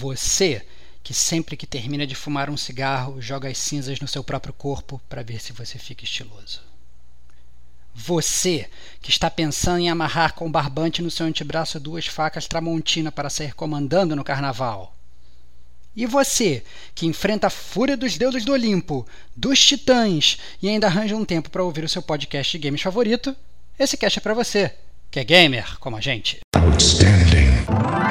Você que sempre que termina de fumar um cigarro joga as cinzas no seu próprio corpo para ver se você fica estiloso. Você que está pensando em amarrar com barbante no seu antebraço duas facas Tramontina para sair comandando no carnaval. E você, que enfrenta a fúria dos deuses do Olimpo, dos titãs e ainda arranja um tempo para ouvir o seu podcast de games favorito, esse cast é para você, que é gamer como a gente. Outstanding.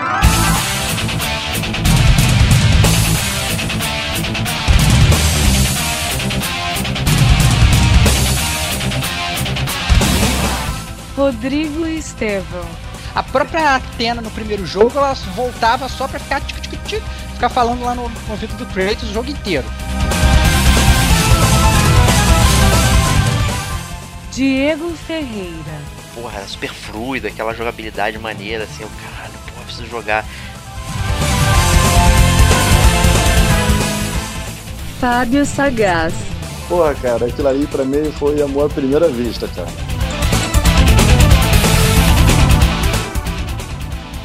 Rodrigo Estevão. A própria Atena no primeiro jogo, ela voltava só pra ficar, tic, tic, tic, ficar falando lá no, ouvido do Kratos o jogo inteiro. Diego Ferreira. Porra, era super fluida, aquela jogabilidade maneira, assim, o caralho, porra, preciso jogar. Fábio Sagaz. Porra, cara, aquilo ali pra mim foi amor à primeira vista, cara.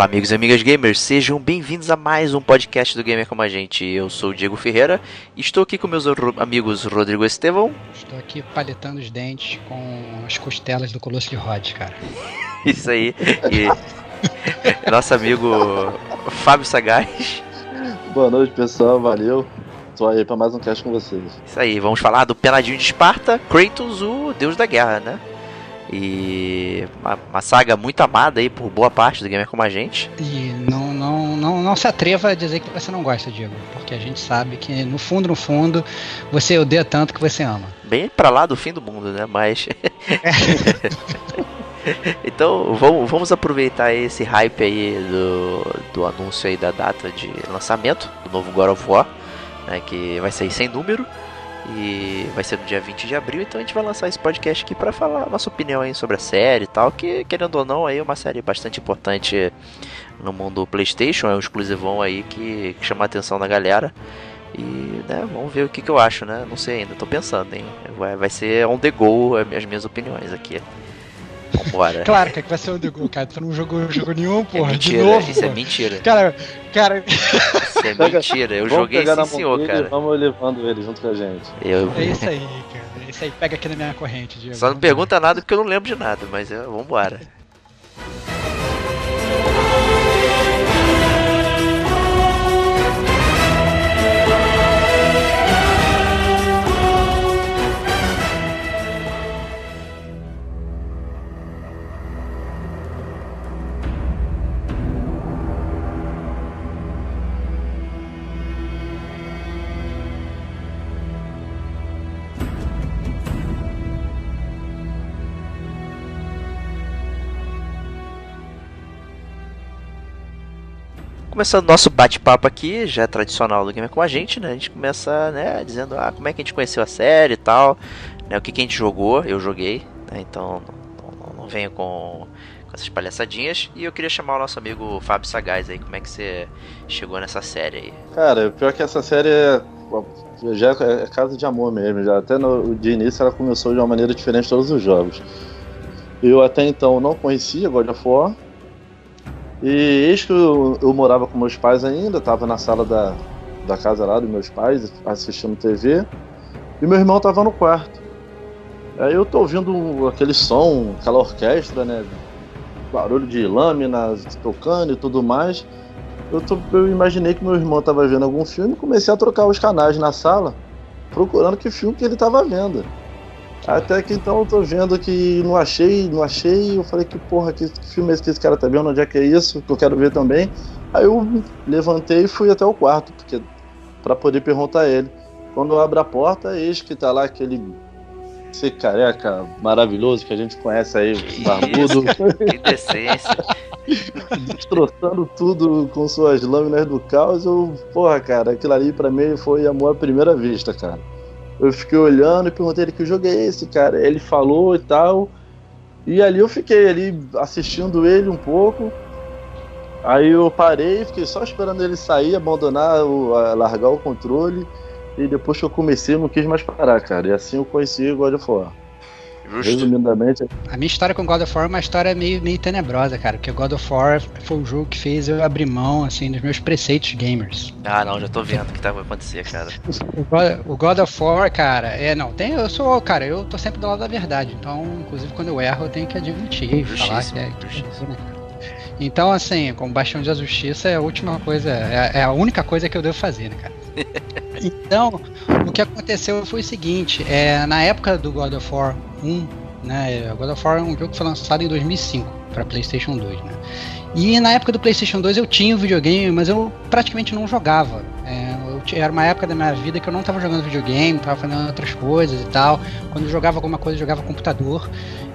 Olá, amigos e amigas gamers, sejam bem-vindos a mais um podcast do Gamer Como a Gente. Eu sou o Diego Ferreira e estou aqui com meus amigos Rodrigo Estevão. Estou aqui paletando os dentes com as costelas do Colosso de Rhodes, cara. Isso aí. E nosso amigo Fábio Sagaz. Boa noite, pessoal, valeu. Estou aí para mais um cast com vocês. Isso aí, vamos falar do Penadinho de Esparta, Kratos, o deus da guerra, né? E uma, uma, saga muito amada aí por boa parte do gamer como a gente. E não, não, não, não se atreva a dizer que você não gosta, Diego. Porque a gente sabe que no fundo, no fundo, você odeia tanto que você ama. Bem pra lá do fim do mundo, né? Mas. então vamos, vamos aproveitar esse hype aí do, do anúncio aí da data de lançamento do novo God of War, né, que vai sair sem número. E vai ser no dia 20 de abril, então a gente vai lançar esse podcast aqui para falar a nossa opinião aí sobre a série e tal, que querendo ou não, aí é uma série bastante importante no mundo PlayStation, é um exclusivão aí que, que chama a atenção da galera. E, né, vamos ver o que, que eu acho, né? Não sei ainda, tô pensando, hein? Vai, vai ser on the go as minhas opiniões aqui. Vambora. Claro que vai ser on the go, cara. Tu não jogou jogo nenhum, porra. É mentira, de novo. Isso porra. é mentira. Cara, cara. Isso é mentira. Eu joguei sim, senhor, cara. Vamos levando ele junto com a gente. Eu... É isso aí, cara. É isso aí. Pega aqui na minha corrente, Diego. Só não pergunta nada porque eu não lembro de nada, mas é, vambora. Começando nosso bate-papo aqui, já é tradicional do Gamer com a gente, né? A gente começa, né, dizendo ah, como é que a gente conheceu a série e tal, né? O que, que a gente jogou, eu joguei, né? Então não, não, não venho com, com, essas palhaçadinhas. E eu queria chamar o nosso amigo Fábio Sagaz aí, como é que você chegou nessa série aí? Cara, pior que essa série é. Já é casa de amor mesmo, já até no, de início ela começou de uma maneira diferente todos os jogos. Eu até então não conhecia God of War, e eis que eu, eu, morava com meus pais ainda, estava na sala da, da casa lá dos meus pais, assistindo TV, e meu irmão estava no quarto. Aí eu tô ouvindo aquele som, aquela orquestra, né? Barulho de lâminas tocando e tudo mais. Eu, tô, eu imaginei que meu irmão estava vendo algum filme e comecei a trocar os canais na sala, procurando que filme que ele estava vendo. Até que então eu tô vendo que não achei, não achei. Eu falei que porra, que, filme é esse que esse cara tá vendo? Onde é que é isso? Que eu quero ver também. Aí eu levantei e fui até o quarto, porque para poder perguntar a ele. Quando eu abro a porta, eis que tá lá aquele ser careca maravilhoso que a gente conhece aí, barbudo, Que decência. destroçando tudo com suas lâminas do caos. Eu, porra, cara, aquilo ali pra mim foi amor à primeira vista, cara. Eu fiquei olhando e perguntei ele que jogo é esse, cara. Ele falou e tal. E ali eu fiquei ali assistindo ele um pouco. Aí eu parei, fiquei só esperando ele sair, abandonar, o, largar o controle. E depois que eu comecei, eu não quis mais parar, cara. E assim eu conheci o God of War. Justo. Resumidamente, A minha história com God of War é uma história meio, meio tenebrosa, cara. Porque God of War foi o jogo que fez eu abrir mão, assim, dos meus preceitos gamers. Ah, não, já tô vendo o que tá vai acontecer, cara. O God, o God of War, cara, é, não, tem, eu sou, cara, eu tô sempre do lado da verdade. Então, inclusive, quando eu erro, eu tenho que admitir e falar que é. que é né? Então, assim, como Bastião da Justiça é a última coisa, é, é a única coisa que eu devo fazer, né, cara? Então, o que aconteceu foi o seguinte, é, na época do God of War 1, né, God of War é um jogo que foi lançado em 2005 para PlayStation 2, né? E na época do PlayStation 2 eu tinha o videogame, mas eu praticamente não jogava. É, eu era uma época da minha vida que eu não estava jogando videogame, estava fazendo outras coisas e tal. Quando eu jogava alguma coisa, eu jogava computador.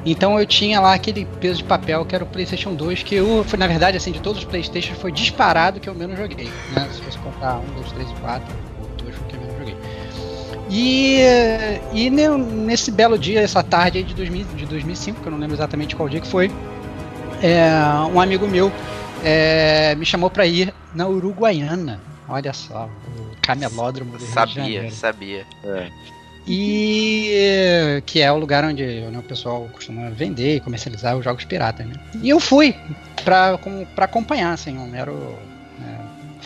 Então eu tinha lá aquele peso de papel que era o PlayStation 2, que eu, foi, na verdade, assim, de todos os PlayStations, foi disparado que eu menos joguei. Né? Se você contar 1, 2, 3 e 4, E, e ne- nesse belo dia, essa tarde aí de, 2000, de 2005, que eu não lembro exatamente qual dia que foi, é, um amigo meu é, me chamou para ir na Uruguaiana. Olha só, o camelódromo do Sabia, sabia. é. E que é o lugar onde né, o pessoal costuma vender e comercializar os jogos piratas, né? E eu fui pra acompanhar, assim, um mero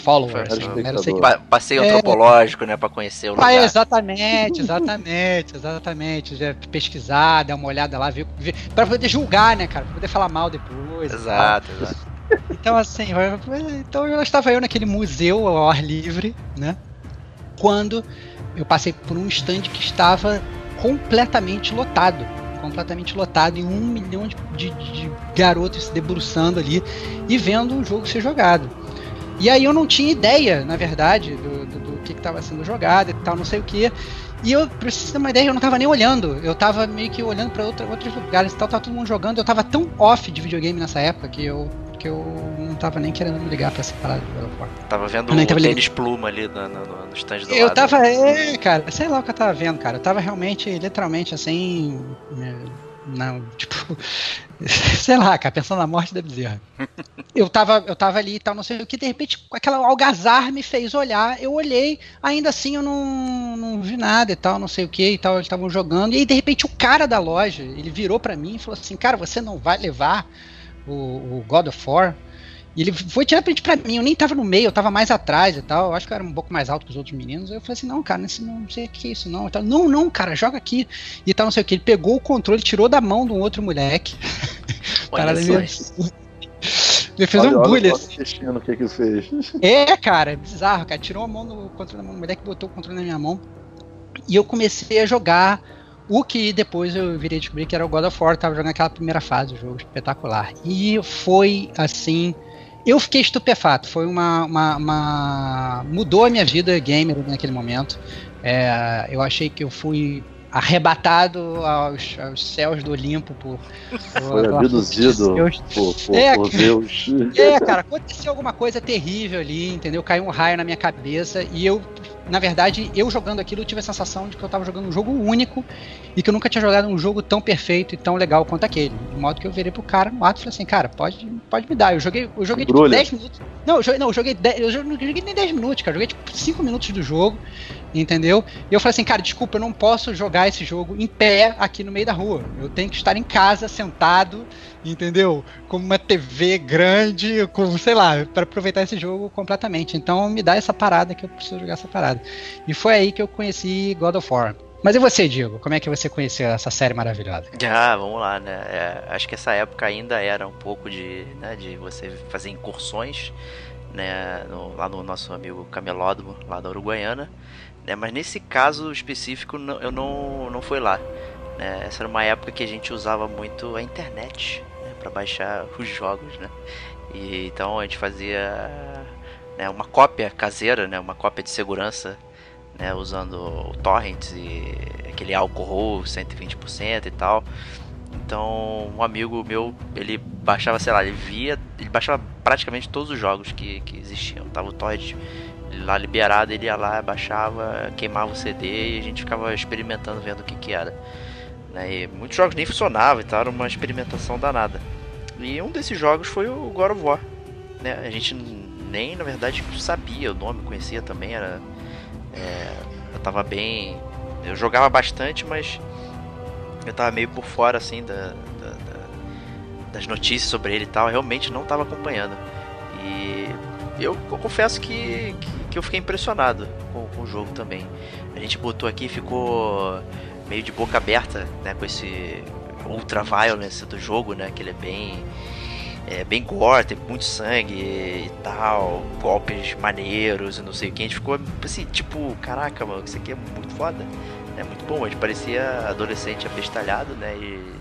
né, follower, Foi, assim, Passeio É. antropológico, né, pra conhecer o lugar. exatamente, exatamente, exatamente. Já pesquisar, dar uma olhada lá, ver, ver para poder julgar, né, cara? Pra poder falar mal depois. Exato, exato. Então, assim, então eu estava eu naquele museu ao ar livre, né? Quando eu passei por um stand que estava completamente lotado. Completamente lotado e um milhão de, de- de garotos se debruçando ali e vendo um jogo ser jogado. E aí eu não tinha ideia, na verdade, do, do- do que estava sendo jogado e tal, não sei o que. E eu, pra vocês terem uma ideia, eu não tava nem olhando. Eu tava meio que olhando pra outra, outros lugares e tal, tava todo mundo jogando. Eu tava tão off de videogame nessa época que eu, que eu não tava nem querendo me ligar pra essa parada do War. Tava vendo Eu o tava tênis pluma ali no, no, no stand do Eu lado. tava, é, cara, sei lá o que eu tava vendo, cara. Eu tava realmente, literalmente, assim. é, Não, tipo. Sei lá, cara, pensando na morte da bezerra. Eu tava, eu tava ali e tal, não sei o que, de repente, aquela algazar me fez olhar. Eu olhei, ainda assim eu não, não vi nada e tal, não sei o que e tal. Eles estavam jogando. E aí, de repente, o cara da loja, ele virou pra mim e falou assim: Cara, você não vai levar o, o God of War? E ele foi tirar print pra mim, eu nem tava no meio, eu tava mais atrás e tal. Eu acho que eu era um pouco mais alto que os outros meninos. Eu falei assim: não, cara, nesse, não sei o que é isso, não. Tal. Não, não, cara, joga aqui. E tal, não sei o que. Ele pegou o controle, tirou da mão de um outro moleque. Olha só. Ele fez Olha, um bullying. o assim. o que que fez. É, cara, é bizarro, cara. Tirou a mão do controle da mão do moleque, botou o controle na minha mão. E eu comecei a jogar o que depois eu virei descobrir que era o God of War. Tava jogando aquela primeira fase, o jogo espetacular. E foi assim. Eu fiquei estupefato. Foi uma. uma- uma- Mudou a minha vida gamer naquele momento. É, eu achei que eu fui arrebatado aos, aos céus do Olimpo por. por Foi abduzido Deus. por, por, É, por Zeus. É, cara, aconteceu alguma coisa terrível ali, entendeu? Caiu um raio na minha cabeça e eu, na verdade, eu jogando aquilo, eu tive a sensação de que eu tava jogando um jogo único e que eu nunca tinha jogado um jogo tão perfeito e tão legal quanto aquele. De modo que eu virei pro cara no ato e falei assim, cara, pode, pode me dar. Eu joguei, eu joguei tipo Embrulha. 10 minutos. Não, eu joguei, não, eu joguei 10, eu joguei nem 10 minutos, cara. Eu joguei tipo 5 minutos do jogo, entendeu? E eu falei assim, cara, desculpa, eu não posso jogar esse jogo em pé aqui no meio da rua. Eu tenho que estar em casa, sentado, entendeu? Com uma TV grande, com, sei lá, para aproveitar esse jogo completamente. Então me dá essa parada que eu preciso jogar essa parada. E foi aí que eu conheci God of War. Mas e você, Diego? Como é que você conheceu essa série maravilhosa? Ah, vamos lá, né? É, acho que essa época ainda era um pouco de, né, de você fazer incursões, né, no- lá no nosso amigo Camelódromo, lá da Uruguaiana, né? Mas nesse caso específico eu não, não fui lá, né? Essa era uma época que a gente usava muito a internet, né, para baixar os jogos, né? E então a gente fazia né, uma cópia caseira, né, uma cópia de segurança né, usando torrents e aquele alcohol 120% e tal. Então, um amigo meu, ele baixava, sei lá, ele via, ele baixava praticamente todos os jogos que, que existiam. Tava o torrent lá liberado, ele ia lá, baixava, queimava o CD e a gente ficava experimentando, vendo o que que era. Né? E muitos jogos nem funcionavam, então era uma experimentação danada. E um desses jogos foi o God of War. Né? A gente nem, na verdade, sabia o nome, conhecia também, era... É, eu tava bem... Eu jogava bastante, mas eu tava meio por fora, assim, da, da, da, das notícias sobre ele e tal. Eu realmente não tava acompanhando. E eu, eu confesso que, que, que, eu fiquei impressionado com, com, o jogo também. A gente botou aqui e ficou meio de boca aberta, né, com esse ultra violence do jogo, né, que ele é bem é, bem gore, tem muito sangue e tal, golpes maneiros e não sei o que. A gente ficou assim, tipo, caraca, mano, isso aqui é muito foda. É muito bom, a gente parecia adolescente abestalhado, né? E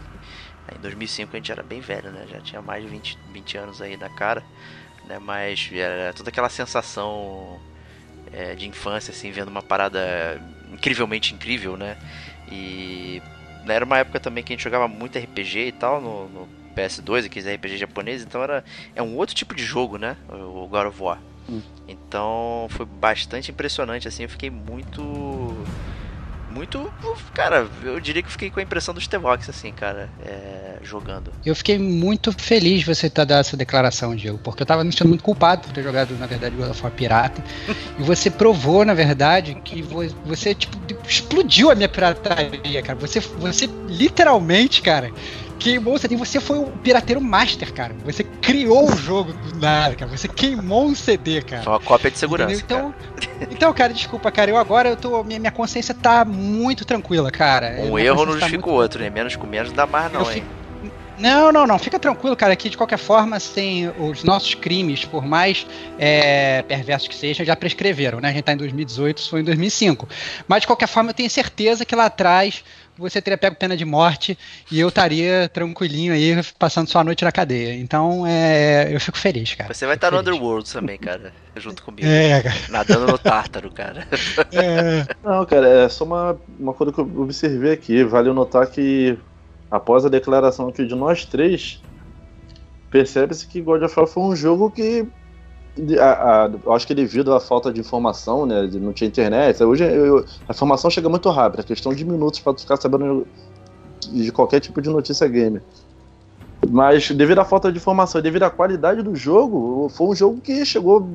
em 2005 a gente era bem velho, né? Já tinha mais de 20, 20 anos aí na cara, né? Mas era toda aquela sensação é, de infância, assim, vendo uma parada incrivelmente incrível, né? E né, era uma época também que a gente jogava muito RPG e tal no, no PS2, aqueles RPG japonês, então era é um outro tipo de jogo, né? O God of War. Hum. Então foi bastante impressionante, assim, eu fiquei muito muito. Cara, eu diria que fiquei com a impressão do Stevox, assim, cara, é, jogando. Eu fiquei muito feliz você ter dado essa declaração, Diego, porque eu tava me sentindo muito culpado por ter jogado, na verdade, God of War Pirata. e você provou, na verdade, que você, tipo, explodiu a minha pirataria, cara. Você, você literalmente, cara queimou, você, você foi o pirateiro master, cara. Você criou o jogo do nada, cara. Você queimou um CD, cara. Foi uma cópia de segurança. Então, cara. então, cara, desculpa, cara. Eu agora eu tô. Minha, minha consciência tá muito tranquila, cara. Um erro não justifica tá o outro, né? Menos com menos dá mais, não, eu hein? Fico... Não, não, não. Fica tranquilo, cara. Que de qualquer forma, sem os nossos crimes, por mais é, perversos que sejam, já prescreveram, né? A gente tá em 2018, isso foi em 2005. Mas de qualquer forma, eu tenho certeza que lá atrás você teria pego pena de morte e eu estaria tranquilinho aí, passando sua noite na cadeia. Então, é, eu fico feliz, cara. Você vai estar no Underworld também, cara, junto comigo. É, cara. Nadando no Tártaro, cara. É. Não, cara, é só uma, uma coisa que eu observei aqui. Vale notar que, após a declaração aqui de nós três, percebe-se que God of War foi um jogo que a, a, eu acho que devido à falta de informação, né, de não tinha internet, hoje eu, a informação chega muito rápido, é questão de minutos para tu ficar sabendo de qualquer tipo de notícia game. Mas devido à falta de informação, devido à qualidade do jogo, foi um jogo que chegou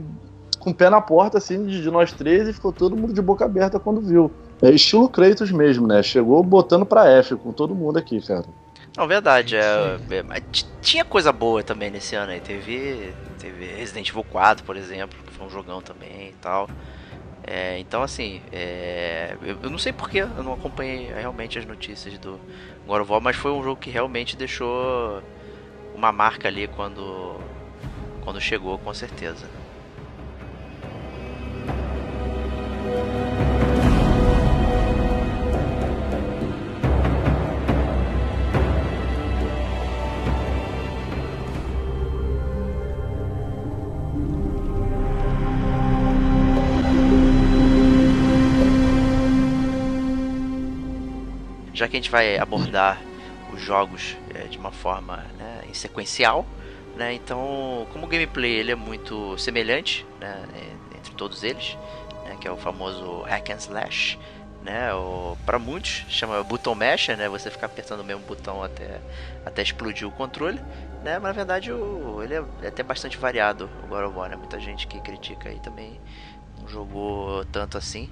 com o pé na porta assim de, de nós três e ficou todo mundo de boca aberta quando viu. É estilo Kratos mesmo, né? Chegou botando pra F com todo mundo aqui, cara. Não, verdade. É, é, tinha coisa boa também nesse ano aí. Teve Teve Resident Evil 4, por exemplo, que foi um jogão também e tal. É, então, assim, é, eu, eu, não sei porque eu não acompanhei realmente as notícias do God of War, mas foi um jogo que realmente deixou uma marca ali quando, quando chegou, com certeza. Já que a gente vai abordar os jogos é, de uma forma né, em sequencial, né, então como o gameplay ele é muito semelhante né, entre todos eles, né, que é o famoso hack and slash, né, para muitos chama button masher, né, você ficar apertando o mesmo botão até, até explodir o controle, né, mas na verdade o, ele é, é até bastante variado o God of War, né, muita gente que critica aí também não jogou tanto assim,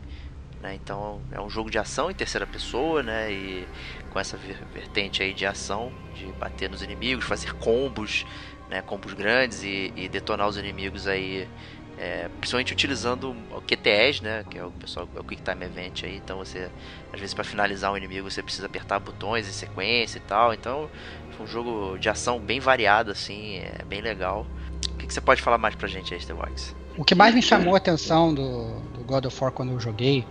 né? Então é um jogo de ação em terceira pessoa, né? E com essa vertente aí de ação, de bater nos inimigos, fazer combos, né? Combos grandes e, e detonar os inimigos aí, é, principalmente utilizando o QTEs, né? Que é o pessoal, é o Quick Time Event aí. Então você, às vezes, para finalizar um inimigo, você precisa apertar botões em sequência e tal. Então foi um jogo de ação bem variado, assim, é bem legal. O que, você pode falar mais pra gente aí, The Wax? O que mais me chamou a atenção do, do God of War quando eu joguei,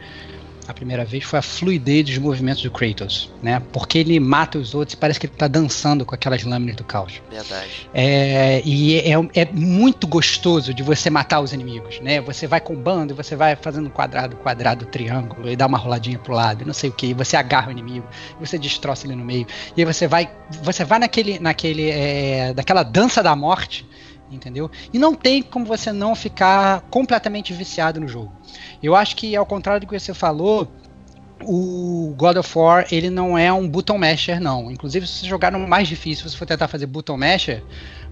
a primeira vez foi a fluidez dos movimentos do Kratos, né? Porque ele mata os outros e parece que ele tá dançando com aquelas lâminas do caos. Verdade. É, e é, é muito gostoso de você matar os inimigos, né? Você vai combando você vai fazendo quadrado, quadrado, triângulo e dá uma roladinha pro lado, não sei o que, e você agarra o inimigo, você destroça ele no meio, e aí você vai, você vai naquele, naquele, é, daquela dança da morte, entendeu? E não tem como você não ficar completamente viciado no jogo. Eu acho que ao contrário do que você falou, o God of War ele não é um button masher não. Inclusive se você jogar no mais difícil, se você for tentar fazer button masher,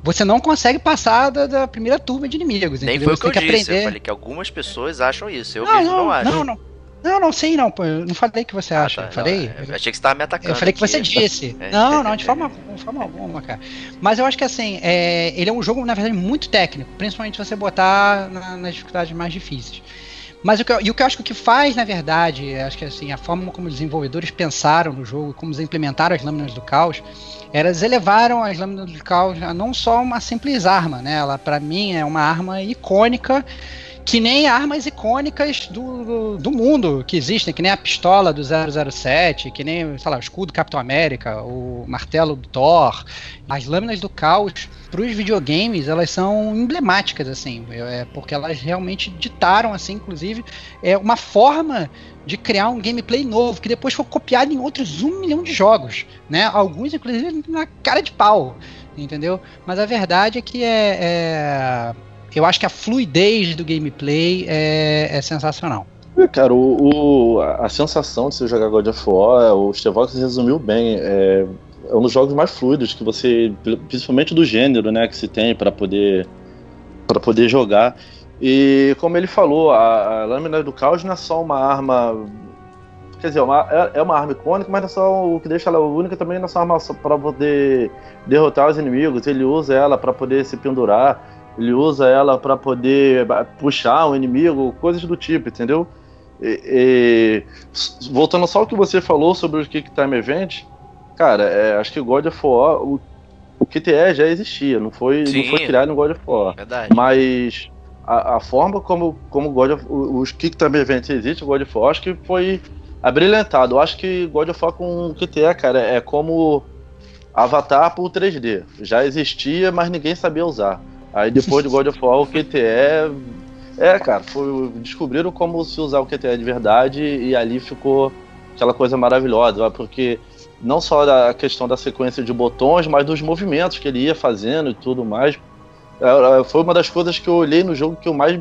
você não consegue passar da, da primeira turma de inimigos. Nem entendeu? foi o que eu que disse. Eu aprender. falei que algumas pessoas acham isso. Eu não, mesmo não, não acho. não, não. Não, não, sim, não. pô, Eu não falei que você Ah, acha. tá, eu falei. não, eu achei que você tava me atacando. Eu falei que aqui. você disse. É. Não, não, de forma, de forma alguma, cara. Mas eu acho que assim, é, ele é um jogo, na verdade, muito técnico, principalmente se você botar na- nas dificuldades mais difíceis. Mas o que, eu, e o que eu acho que o que faz, na verdade, acho que assim, a forma como os desenvolvedores pensaram no jogo, como eles implementaram as lâminas do caos, eles elevaram as lâminas do caos a não só uma simples arma, né? Ela, para mim, é uma arma icônica que nem armas icônicas do, do, do mundo que existem, que nem a pistola do 007, que nem, sei lá, o escudo do Capitão América, o martelo do Thor. As lâminas do caos para os videogames, elas são emblemáticas, assim, é, porque elas realmente ditaram, assim, inclusive, é uma forma de criar um gameplay novo, que depois foi copiado em outros um milhão de jogos, né? Alguns, inclusive, na cara de pau, entendeu? Mas a verdade é que é- é eu acho que a fluidez do gameplay é, é sensacional. É, Cara, o, o- a sensação de você jogar God of War, o Stevox resumiu bem. É, é um dos jogos mais fluidos que você, principalmente do gênero, né, que se tem para poder para poder jogar. E como ele falou, a, a lâmina do caos não é só uma arma, quer dizer, uma- é, é uma arma icônica, mas não é só o que deixa ela única também não é só uma arma para poder derrotar os inimigos. Ele usa ela para poder se pendurar. Ele usa ela para poder puxar o inimigo, coisas do tipo, entendeu? E- e, voltando só ao que você falou sobre o Kick Time Event, cara, é, acho que o God of War, o, o QTE já existia, não foi, Sim. não foi criado no God of War. Verdade. Mas a, a forma como, como God of, o- os Kick Time Events existem, o God of War, acho que foi abrilhantado. Eu acho que God of War com QTE, cara, é como Avatar por 3D. Já existia, mas ninguém sabia usar. Aí depois do God of War, o QTE. É, cara, foi, descobriram como se usar o QTE de verdade e ali ficou aquela coisa maravilhosa, porque não só da questão da sequência de botões, mas dos movimentos que ele ia fazendo e tudo mais. É, é, Foi uma das coisas que eu olhei no jogo que eu mais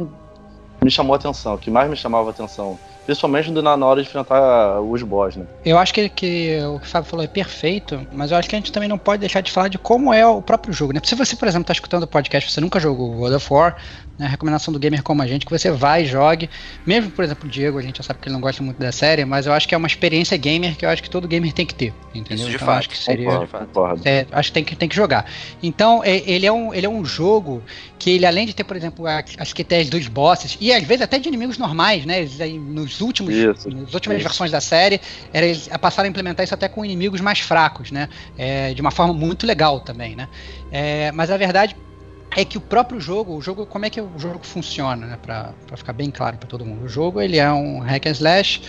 me chamou a atenção, que mais me chamava a atenção. Principalmente na hora de enfrentar os boss, né? Eu acho que, que o que o Fábio falou é perfeito, mas eu acho que a gente também não pode deixar de falar de como é o próprio jogo, né? Se você, por exemplo, está escutando o podcast, você nunca jogou God of War, né? A recomendação do gamer como a gente, que você vai e jogue. Mesmo, por exemplo, o Diego, a gente já sabe que ele não gosta muito da série, mas eu acho que é uma experiência gamer que eu acho que todo gamer tem que ter, entendeu? Isso de então, fato, acho que seria. concordo. Concordo, concordo. É, acho que tem que, tem que jogar. Então, é- ele, é um, ele é um jogo que ele, além de ter, por exemplo, a- as QTEs dos bosses, e às vezes até de inimigos normais, né? Eles aí, nos últimos, Isso, nas últimas isso. versões da série, era, eles passaram a implementar isso até com inimigos mais fracos, né? É, de uma forma muito legal também, né? É, mas a verdade é que o próprio jogo, o jogo, como é que o jogo funciona, né? Pra ficar bem claro pra todo mundo. O jogo, ele é um hack and slash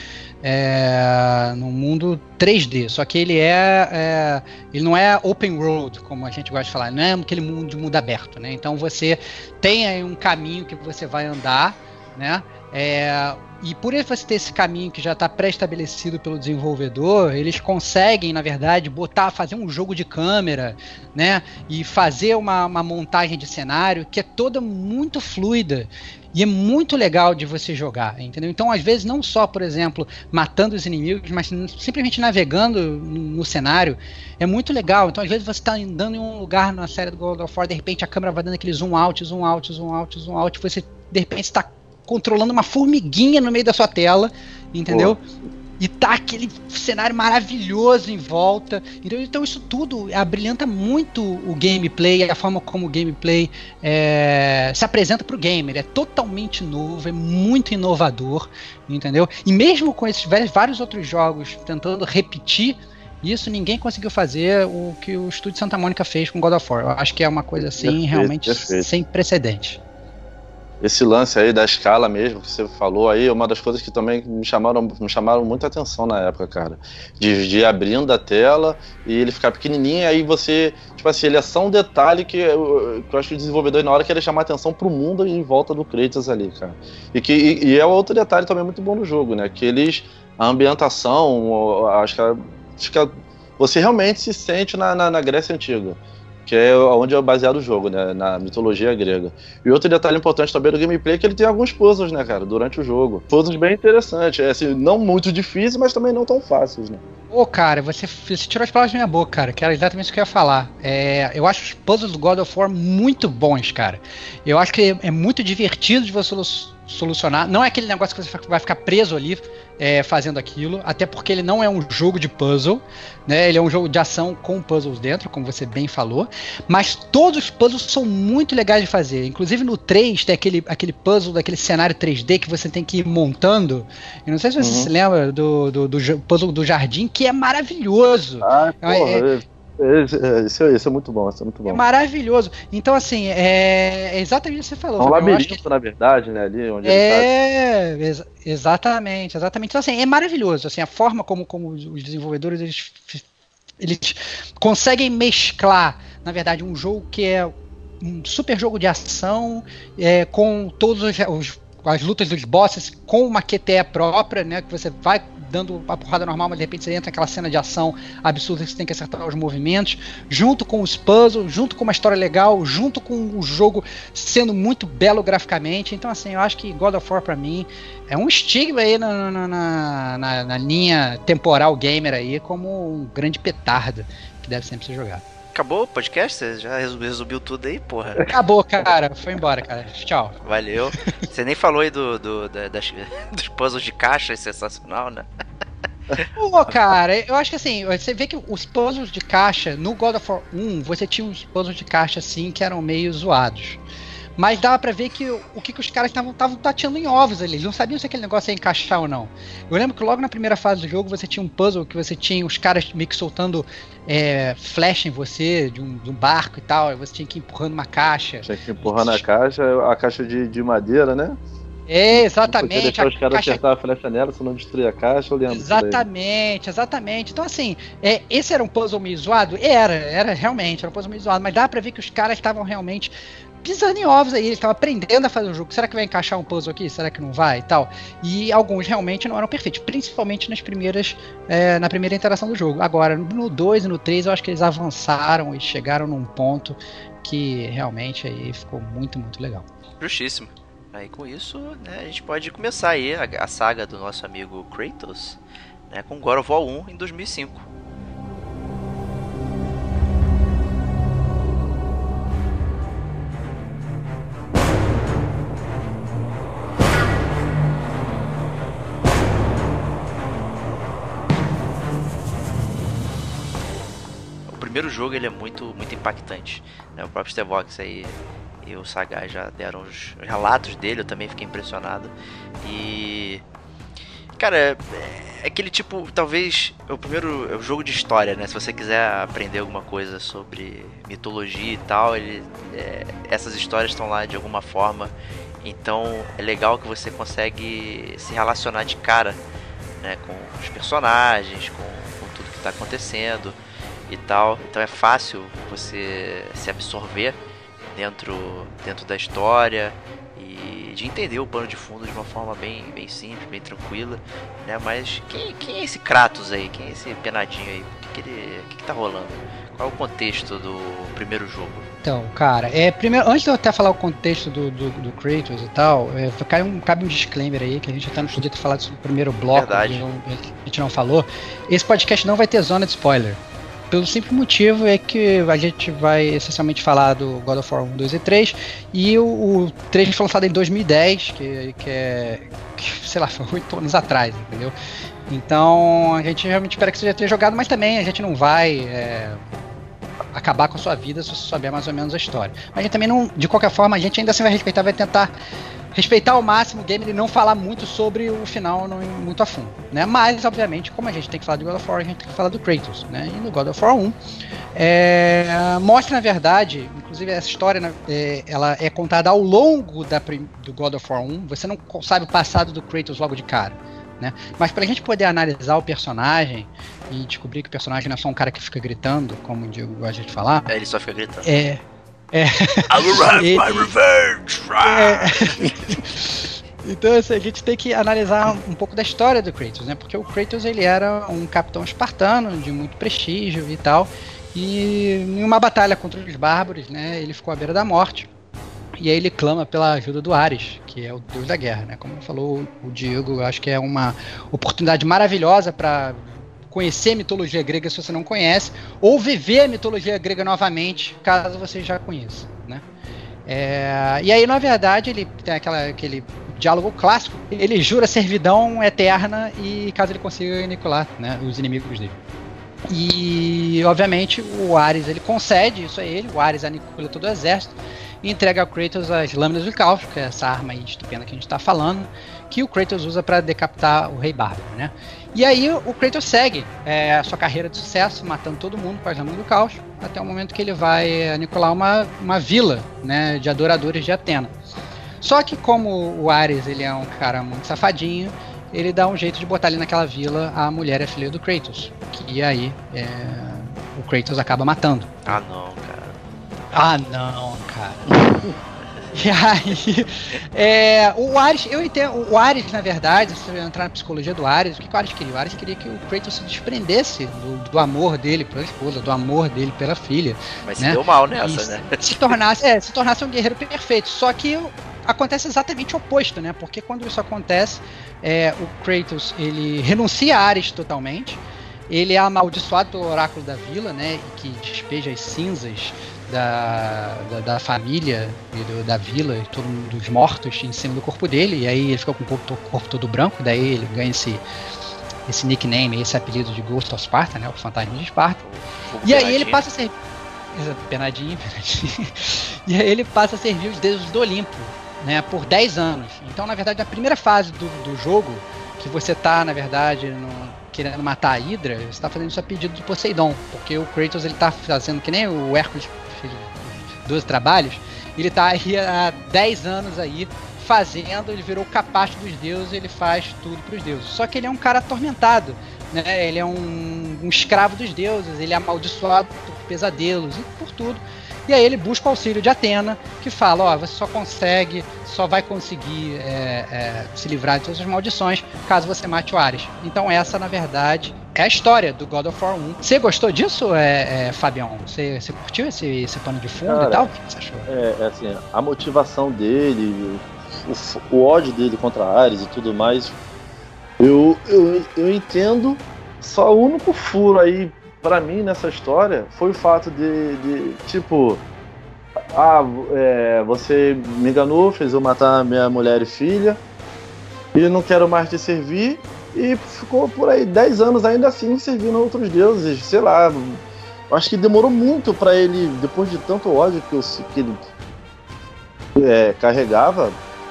é, num mundo 3D, só que ele é, é- ele não é open road, como a gente gosta de falar, não é aquele mundo de mundo aberto, né? Então você tem aí um caminho que você vai andar, né? É, e por você ter esse caminho que já está pré-estabelecido pelo desenvolvedor, eles conseguem, na verdade, botar, fazer um jogo de câmera, né? E fazer uma, uma montagem de cenário que é toda muito fluida e é muito legal de você jogar, entendeu? Então, às vezes, não só, por exemplo, matando os inimigos, mas simplesmente navegando no, no cenário é muito legal. Então, às vezes, você está andando em um lugar na série do God of War, de repente a câmera vai dando aquele zoom out, zoom out, zoom out, zoom out, você de repente está controlando uma formiguinha no meio da sua tela, entendeu? E tá aquele cenário maravilhoso em volta. Então, então isso tudo abrilhanta muito o gameplay, a forma como o gameplay é, se apresenta pro gamer. É totalmente novo, é muito inovador, entendeu? E mesmo com esses vários- vários outros jogos tentando repetir isso, ninguém conseguiu fazer o que o estúdio Santa Mônica fez com God of War. Eu acho que é uma coisa assim, Perfeito, realmente perfeito. sem precedente. Esse lance aí da escala mesmo que você falou aí é uma das coisas que também me chamaram, me chamaram muita atenção na época, cara. De, de abrindo a tela e ele ficar pequenininho, aí você, tipo assim, ele é só um detalhe que eu, que eu acho que o desenvolvedor na hora quer chamar atenção pro mundo em volta do Kratos ali, cara. E, que, e, e é outro detalhe também muito bom no jogo, né? Que eles, a ambientação, acho que, que você realmente se sente na, na, na Grécia Antiga que é onde é baseado o jogo, né? Na mitologia grega. E outro detalhe importante também do gameplay é que ele tem alguns puzzles, né, cara, durante o jogo. Puzzles bem interessantes. É assim, não muito difíceis, mas também não tão fáceis, né? Ô, cara, você, você tirou as palavras da minha boca, cara, que era exatamente isso que eu ia falar. É, eu acho os puzzles do God of War muito bons, cara. Eu acho que é muito divertido de você solucionar. Não é aquele negócio que você vai ficar preso ali é, fazendo aquilo, até porque ele não é um jogo de puzzle, né? Ele é um jogo de ação com puzzles dentro, como você bem falou. Mas todos os puzzles são muito legais de fazer. Inclusive no 3 tem aquele, aquele puzzle daquele cenário 3D que você tem que ir montando. Eu não sei se você uhum. se lembra do, do, do, puzzle do jardim, que é maravilhoso. Ah, é, porra, é, isso, isso é muito bom, isso é muito bom. É maravilhoso. Então, assim, é, é exatamente o que você falou. É um labirinto, que... na verdade, né? Ali onde é, ele tá. ex exatamente, exatamente. Então, assim, é maravilhoso. Assim, a forma como, como os desenvolvedores eles, eles conseguem mesclar, na verdade, um jogo que é um super jogo de ação é, com todos os, os as lutas dos bosses com uma QTE própria, né? Que você vai dando a porrada normal, mas de repente você entra naquela cena de ação absurda que você tem que acertar os movimentos, junto com os puzzles, junto com uma história legal, junto com o jogo sendo muito belo graficamente. Então, assim, eu acho que God of War pra mim é um estigma aí na, na, na, na linha temporal gamer aí, como um grande petardo que deve sempre ser jogado. Acabou o podcast? Você já resumiu tudo aí, porra? Acabou, cara. Foi embora, cara. Tchau. Valeu. Você nem falou aí do, do, da, das, dos puzzles de caixa, é sensacional, né? Pô, cara, eu acho que assim, você vê que os puzzles de caixa, no God of War 1, você tinha uns puzzles de caixa assim que eram meio zoados. Mas dava pra ver que o que, que os caras estavam tateando em ovos ali. Eles não sabiam se aquele negócio ia encaixar ou não. Eu lembro que logo na primeira fase do jogo você tinha um puzzle que você tinha os caras meio que soltando é, flash em você de um, de um barco e tal. E você tinha que ir empurrando uma caixa. Tinha que ir empurrando a caixa, a caixa de, de madeira, né? É, exatamente. Deixar os caras caixa... acertar a flecha nela, se não destruir a caixa, eu lembro. Exatamente, exatamente. Então, assim, é, esse era um puzzle meio zoado? Era, era realmente, era um puzzle meio zoado, mas dá pra ver que os caras estavam realmente pisando em ovos aí, eles estavam aprendendo a fazer o jogo. Será que vai encaixar um puzzle aqui? Será que não vai e tal? E alguns realmente não eram perfeitos, principalmente nas primeiras, é, na primeira interação do jogo. Agora, no 2 e no 3, eu acho que eles avançaram e chegaram num ponto que realmente aí ficou muito, muito legal. Justíssimo. Aí com isso, né, a gente pode começar aí a, a saga do nosso amigo Kratos, né, com God of War 1 em 2005. Primeiro jogo ele é muito, muito impactante. Né? O próprio Stevox aí e o Sagai já deram os relatos dele, eu também fiquei impressionado. E. Cara, é, é aquele tipo, talvez, é o primeiro é o jogo de história, né? Se você quiser aprender alguma coisa sobre mitologia e tal, ele, é, essas histórias estão lá de alguma forma. Então é legal que você consegue se relacionar de cara né, com os personagens, com, com tudo que está acontecendo e tal. Então é fácil você se absorver dentro, dentro da história e de entender o pano de fundo de uma forma bem, bem simples, bem tranquila, né? Mas quem, quem é esse Kratos aí? Quem é esse penadinho aí? O que, que ele, o que, que tá rolando? Qual é o contexto do primeiro jogo? Então, cara, é, primeiro, antes de eu até falar o contexto do, do, do Kratos e tal, é, cabe, um, cabe um disclaimer aí, que a gente até não podia ter falado sobre o primeiro bloco, Verdade. a gente não falou. Esse podcast não vai ter zona de spoiler. Pelo simples motivo é que a gente vai essencialmente falar do God of War 1, 2 e 3. E o, o 3 foi lançado em 2010, que, que é. Que, sei lá, foi 8 anos atrás, entendeu? Então a gente realmente espera que você já tenha jogado, mas também a gente não vai. É, acabar com a sua vida se você souber mais ou menos a história. Mas a gente também não, de qualquer forma, a gente ainda assim vai respeitar, vai tentar respeitar ao máximo o game e não falar muito sobre o final não, muito a fundo, né? Mas, obviamente, como a gente tem que falar de God of War, a gente tem que falar do Kratos, né? E no God of War 1 é, mostra, na verdade, inclusive essa história é, ela é contada ao longo da, do God of War 1. Você não sabe o passado do Kratos logo de cara. Né? Mas para a gente poder analisar o personagem e descobrir que o personagem não é só um cara que fica gritando, como o Diego gosta de falar. É, ele só fica gritando. É. É. I will have my revenge! É, então assim, a gente tem que analisar um pouco da história do Kratos, né? Porque o Kratos ele era um capitão espartano de muito prestígio e tal. E em uma batalha contra os bárbaros, né, ele ficou à beira da morte. E aí ele clama pela ajuda do Ares, que é o deus da guerra, né? Como falou o Diego, acho que é uma oportunidade maravilhosa para conhecer a mitologia grega se você não conhece, ou viver a mitologia grega novamente, caso você já conheça, né? É, e aí, na verdade, ele tem aquela, aquele diálogo clássico. Ele jura servidão eterna e caso ele consiga aniquilar né, os inimigos dele. E, obviamente, o Ares ele concede isso a ele. O Ares aniquila todo o exército e entrega ao Kratos as lâminas do caos, que é essa arma estupenda que a gente está falando, que o Kratos usa para decapitar o Rei Bárbaro, né? E aí o Kratos segue é, a sua carreira de sucesso, matando todo mundo lâminas do caos, até o momento que ele vai aniquilar uma, uma vila né, de adoradores de Atena. Só que como o Ares ele é um cara muito safadinho, ele dá um jeito de botar ali naquela vila a mulher e a filha do Kratos. Que aí é, o Kratos acaba matando. Ah não, cara. Ah não, cara. E aí, é, o Ares, eu entendo, o Ares, na verdade, se eu entrar na psicologia do Ares, o que, que o Ares queria? O Ares queria que o Kratos se desprendesse do, do amor dele pela esposa, do amor dele pela filha. Mas né? se deu mal nessa, né? Se tornasse, é, se tornasse um guerreiro perfeito. Só que acontece exatamente o oposto, né? Porque quando isso acontece, é, o Kratos ele renuncia a Ares totalmente. Ele é amaldiçoado pelo oráculo da vila, né? Que despeja as cinzas da, da, da família e do, da vila e todos dos mortos em cima do corpo dele. E aí ele fica com o corpo, corpo todo branco. Daí ele ganha esse, esse nickname, esse apelido de Ghost of Sparta, né? O fantasma de Esparta. E aí ele passa a ser. Penadinho, penadinho. e aí ele passa a servir os deuses do Olimpo, né? Por 10 anos. Então, na verdade, a primeira fase do, do jogo, que você tá, na verdade, no, querendo matar a Hydra, você está fazendo isso a pedido de Poseidon, porque o Kratos ele tá fazendo que nem o Hércules 12 trabalhos, ele tá aí há 10 anos aí fazendo, ele virou capacho dos deuses, ele faz tudo para os deuses. Só que ele é um cara atormentado, né? Ele é um, um escravo dos deuses, ele é amaldiçoado por pesadelos e por tudo. E aí ele busca o auxílio de Atena, que fala, ó, você só consegue, só vai conseguir é, é, se livrar de todas as maldições caso você mate o Ares. Então essa, na verdade, é a história do God of War 1. Você gostou disso, é, é Fabião? Você, você curtiu esse, esse pano de fundo Cara, e tal? O que você achou? É, é assim, a motivação dele, o, o ódio dele contra Ares e tudo mais, eu, eu, eu entendo. Só o único furo aí para mim nessa história foi o fato de, de tipo, ah, é, você me enganou, fez eu matar minha mulher e filha, e não quero mais te servir, e ficou por aí 10 anos ainda assim servindo outros deuses, sei lá. Acho que demorou muito para ele, depois de tanto ódio que, eu, que ele é, carregava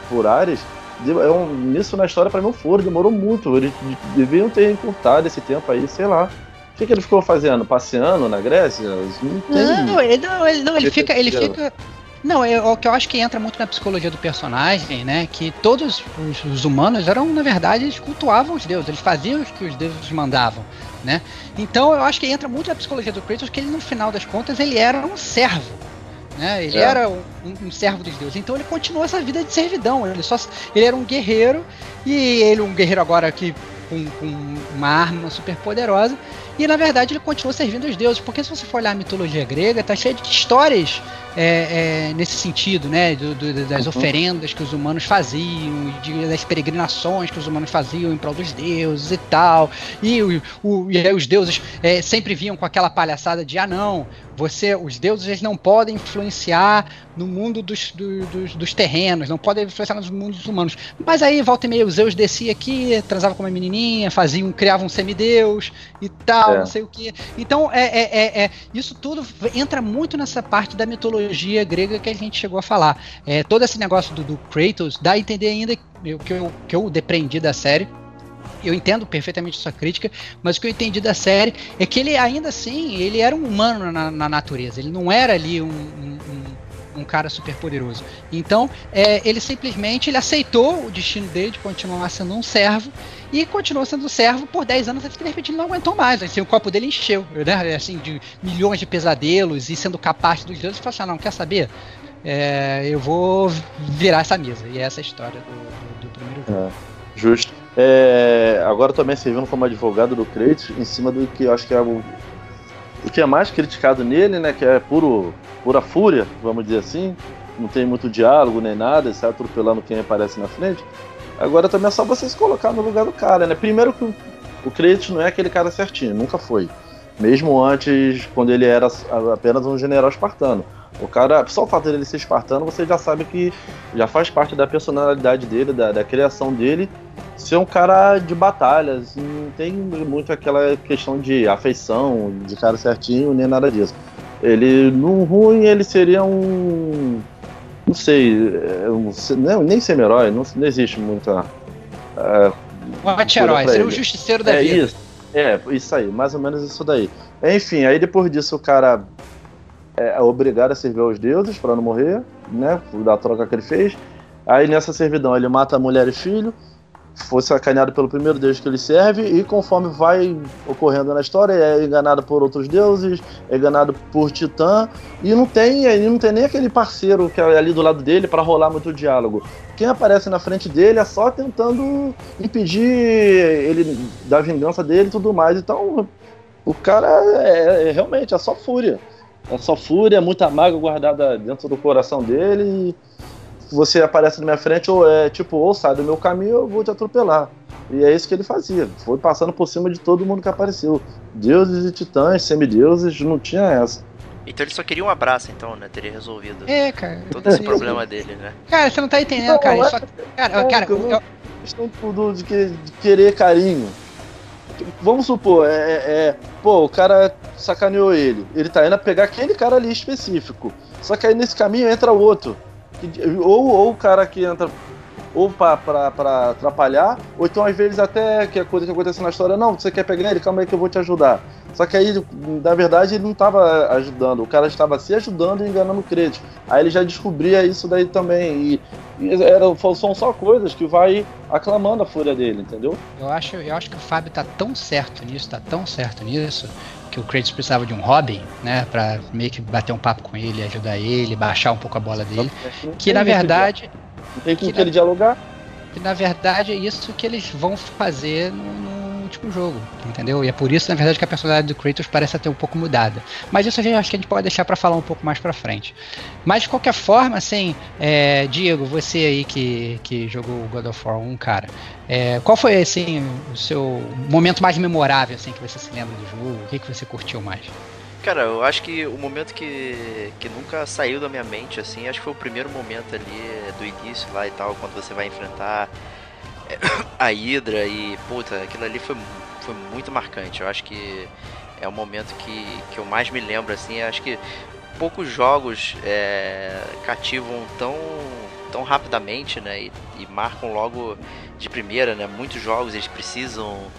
por Ares, é um, nisso na história para mim não foram, demorou muito. Eles deveriam ter encurtado esse tempo aí, sei lá. O que, que ele ficou fazendo? Passeando na Grécia? Não, tem... não, ele, não, ele, não, ele fica. Ele fica. Não, é o que eu acho que entra muito na psicologia do personagem, né? Que todos os, os, humanos eram, na verdade, eles cultuavam os deuses, eles faziam o que os deuses mandavam, né? Então eu acho que entra muito na psicologia do Kratos que ele, no final das contas, ele era um servo. Né? Ele é. era um, um, servo dos deuses, então ele continuou essa vida de servidão. Ele só, ele era um guerreiro e ele um guerreiro agora que com, com uma arma super poderosa e na verdade ele continua servindo os deuses, porque se você for olhar a mitologia grega, tá cheia de histórias é, é, nesse sentido, né? Do, do, das uhum. oferendas que os humanos faziam, de, das peregrinações que os humanos faziam em prol dos deuses e tal. E, o, o, e os deuses é, sempre vinham com aquela palhaçada de ah não, você, os deuses eles não podem influenciar no mundo dos, do, dos, dos, terrenos, não podem influenciar nos mundos humanos. Mas aí volta e meia o Zeus descia aqui, transava com uma menininha, fazia um, criava um semideus e tal, é. não sei o que. Então é, é, é, é, isso tudo entra muito nessa parte da mitologia grega que a gente chegou a falar. É, todo esse negócio do, do Kratos dá a entender ainda que eu, que eu depreendi da série eu entendo perfeitamente sua crítica, mas o que eu entendi da série é que ele ainda assim, ele era um humano na, na natureza, ele não era ali um, um, um, um cara super poderoso. Então, é, ele simplesmente ele aceitou o destino dele de continuar sendo um servo e continuou sendo servo por 10 anos até que de repente ele não aguentou mais. Assim, o copo dele encheu, né? Assim, de milhões de pesadelos e sendo capaz dos deuses, falou assim: ah, não, quer saber? É, eu vou virar essa mesa. E essa é a história do, do, do primeiro jogo. É. Justo. É, agora também servindo como advogado do Kratos, em cima do que eu acho que é o, o que é mais criticado nele, né? Que é puro, pura fúria, vamos dizer assim. Não tem muito diálogo nem nada, sai atropelando quem aparece na frente. Agora também é só você se colocar no lugar do cara, né? Primeiro que o, o Kratos não é aquele cara certinho, nunca foi. Mesmo antes, quando ele era apenas um general espartano. O cara, só o fato dele ser espartano, você já sabe que já faz parte da personalidade dele, da, da criação dele, ser um cara de batalhas. Não tem muito aquela questão de afeição, de cara certinho, nem nada disso. Ele, no ruim, ele seria um. Não sei, é, um, não, nem semi-herói, não, não existe muita. Uh, um anti-herói, seria o justiceiro da é vida. Isso, é, isso aí, mais ou menos isso daí. Enfim, aí depois disso o cara é, é obrigado a servir aos deuses para não morrer, né? Da troca que ele fez. Aí nessa servidão ele mata a mulher e filho, foi sacaneado pelo primeiro deus que ele serve, e conforme vai ocorrendo na história, é enganado por outros deuses, é enganado por Titã, e não tem, ele não tem nem aquele parceiro que é ali do lado dele para rolar muito diálogo. Quem aparece na frente dele é só tentando impedir ele da vingança dele e tudo mais. Então, o cara é, é realmente é só fúria. É só fúria, muita mágoa guardada dentro do coração dele. E você aparece na minha frente, ou é tipo, ou sai do meu caminho, eu vou te atropelar. E é isso que ele fazia. Foi passando por cima de todo mundo que apareceu. Deuses e titãs, semideuses, não tinha essa. Então ele só queria um abraço, então, né? Teria resolvido é, cara, todo esse problema dele, né? Cara, você não tá entendendo, não, cara. É... Só... Cara, é, cara, eu... eu... questão tudo de, que, de querer carinho vamos supor, é, é, é, pô, o cara sacaneou ele. Ele tá indo a pegar aquele cara ali específico. Só que aí nesse caminho entra o outro. Ou, ou o cara que entra ou pra atrapalhar, ou então às vezes até que a coisa que acontece na história, não, você quer pegar ele, calma aí que eu vou te ajudar. Só que aí, na verdade, ele não estava ajudando, o cara estava se ajudando e enganando o crédito. Aí ele já descobria isso daí também. E, e era, são só coisas que vai aclamando a fúria dele, entendeu? Eu acho, eu acho que o Fábio tá tão certo nisso, tá tão certo nisso, que o Kratos precisava de um Robin, né, para meio que bater um papo com ele, ajudar ele, baixar um pouco a bola dele, que na verdade não tem com que, que ele dialogar. Que na verdade é isso que eles vão fazer no, no último jogo, entendeu? E é por isso, na verdade, que a personalidade do Kratos parece ter um pouco mudada. Mas isso a gente, acho que a gente pode deixar para falar um pouco mais para frente. Mas de qualquer forma, assim, é, Diego, você aí que, que jogou God of War 1, cara, é, qual foi assim o seu momento mais memorável assim que você se lembra do jogo? O que, que você curtiu mais? Cara, eu acho que o momento que, que nunca saiu da minha mente, assim, acho que foi o primeiro momento ali do início lá e tal, quando você vai enfrentar a Hydra e, puta, aquilo ali foi, foi muito marcante. Eu acho que é o momento que, que eu mais me lembro, assim. Acho que poucos jogos é, cativam tão, tão rapidamente, né? E, e, marcam logo de primeira, né? Muitos jogos eles precisam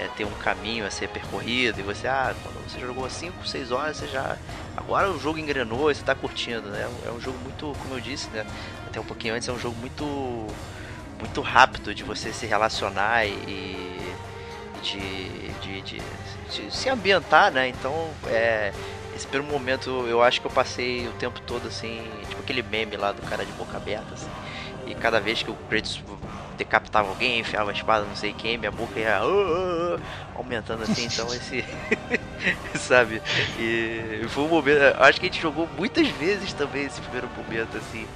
é, ter um caminho a ser percorrido e você, ah, quando você jogou 5, 6 horas, você já. Agora o jogo engrenou e você tá curtindo, né? É um jogo muito, como eu disse, né? Até um pouquinho antes, é um jogo muito muito rápido de você se relacionar e de, de, de, de se ambientar, né? Então, é, esse primeiro momento eu acho que eu passei o tempo todo assim, tipo aquele meme lá do cara de boca aberta, assim. E cada vez que o Kratos decapitava alguém, enfiava a espada, não sei quem, minha boca ia uh, uh, aumentando assim, então esse. sabe? E foi um momento. Acho que a gente jogou muitas vezes também esse primeiro momento, assim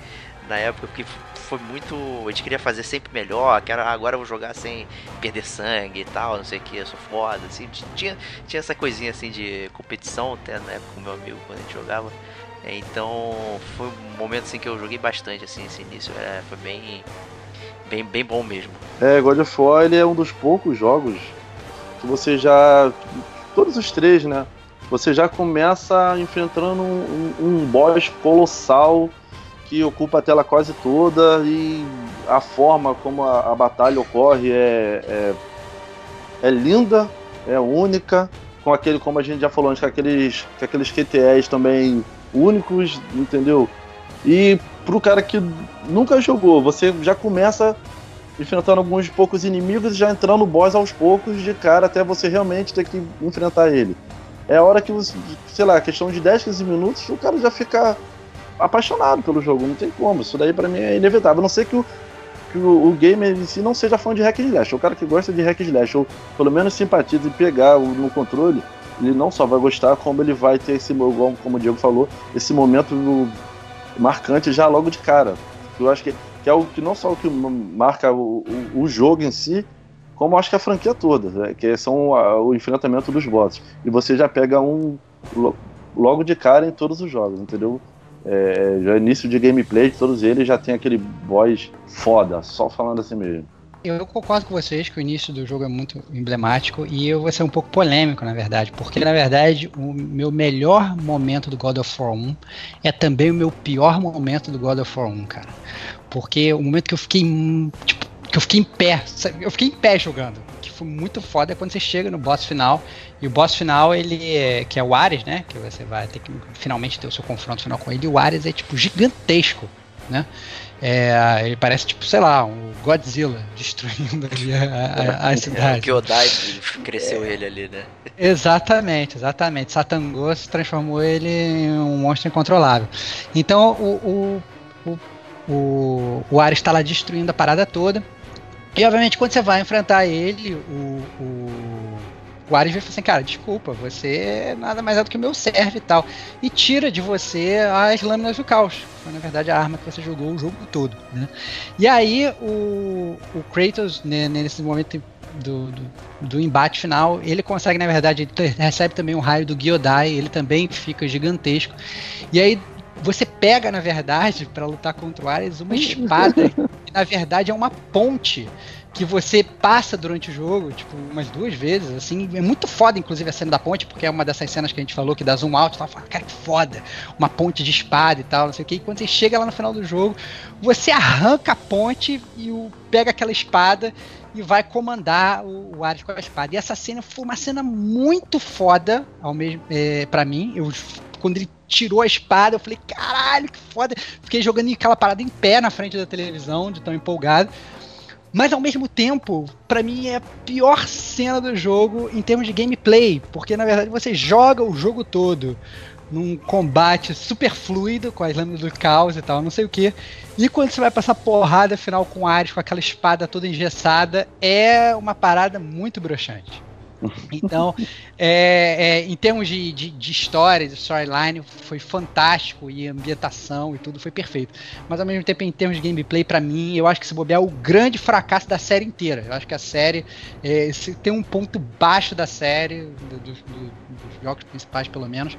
na época, porque foi muito. A gente queria fazer sempre melhor, que era, agora eu vou jogar sem perder sangue e tal, não sei o que, eu sou foda, assim. Tinha, tinha essa coisinha assim de competição até na época com meu amigo quando a gente jogava. Então foi um momento assim que eu joguei bastante assim esse início, é, foi bem, bem, bem bom mesmo. É, God of War ele é um dos poucos jogos que você já. Todos os três, né? Você já começa enfrentando um, um boss colossal que ocupa a tela quase toda e a forma como a, a batalha ocorre é, é, é, linda, é única, com aquele, como a gente já falou antes, com aqueles, com aqueles QTEs também únicos, entendeu? E pro cara que nunca jogou, você já começa enfrentando alguns poucos inimigos e já entrando no boss aos poucos de cara até você realmente ter que enfrentar ele. É a hora que você, sei lá, questão de 10, 15 minutos, o cara já fica apaixonado pelo jogo, não tem como. Isso daí para mim é inevitável. A não ser que o, que o, o gamer em si não seja fã de hack and slash. O cara que gosta de hack and slash, ou pelo menos simpatiza e pegar o, no controle, ele não só vai gostar, como ele vai ter esse, como o Diego falou, esse momento marcante já logo de cara. Eu acho que, que é o que não só o que marca o, o, o jogo em si, como acho que a franquia toda, né? que são a, o enfrentamento dos bosses. E você já pega um logo de cara em todos os jogos, entendeu? É, já início de gameplay, todos eles já tem aquele boss foda, só falando assim mesmo. Eu concordo com vocês que o início do jogo é muito emblemático e eu vou ser um pouco polêmico, na verdade, porque na verdade o meu melhor momento do God of War 1 é também o meu pior momento do God of War 1, cara. Porque o momento que eu fiquei tipo, que eu fiquei em pé, eu fiquei em pé jogando, que foi muito foda é quando você chega no boss final e o boss final ele é, que é o Ares, né, que você vai ter que finalmente ter o seu confronto final com ele, e o Ares é tipo gigantesco, né? É, ele parece tipo, sei lá, um Godzilla destruindo ali a, a, a é, cidade. É, que Odai cresceu é. ele ali, né? Exatamente, exatamente. Satangos transformou ele em um monstro incontrolável. Então o, o, o, o, o Ares está lá destruindo a parada toda. E obviamente quando você vai enfrentar ele, o, o, o Ares vai falar assim, cara, desculpa, você nada mais é do que o meu servo e tal. E tira de você as lâminas do caos. Foi na verdade a arma que você jogou o jogo todo. Né? E aí o, o Kratos, né, nesse momento do, do, do, embate final, ele consegue, na verdade, ele recebe também um raio do Gyodai, ele também fica gigantesco. E aí você pega, na verdade, para lutar contra o Ares, uma espada que na verdade é uma ponte que você passa durante o jogo, tipo, umas duas vezes, assim, é muito foda, inclusive, a cena da ponte, porque é uma dessas cenas que a gente falou que dá zoom out, e fala, cara, que foda, uma ponte de espada e tal, não sei o que, e quando você chega lá no final do jogo, você arranca a ponte e o, pega aquela espada e vai comandar o, o Ares com a espada. E essa cena foi uma cena muito foda, ao mesmo, é, para mim, eu quando ele tirou a espada, eu falei, caralho, que foda. Fiquei jogando aquela parada em pé na frente da televisão, de tão empolgado. Mas ao mesmo tempo, para mim é a pior cena do jogo em termos de gameplay, porque na verdade você joga o jogo todo num combate super fluido com as lâminas do caos e tal, não sei o que. E quando você vai passar porrada final com Ares com aquela espada toda engessada, é uma parada muito broxante. Então, é, é, em termos de, de, de história, de storyline, foi fantástico e ambientação e tudo foi perfeito. Mas ao mesmo tempo, em termos de gameplay, para mim, eu acho que se bobear é o grande fracasso da série inteira. Eu acho que a série é, tem um ponto baixo da série, do, do, do, dos jogos principais pelo menos,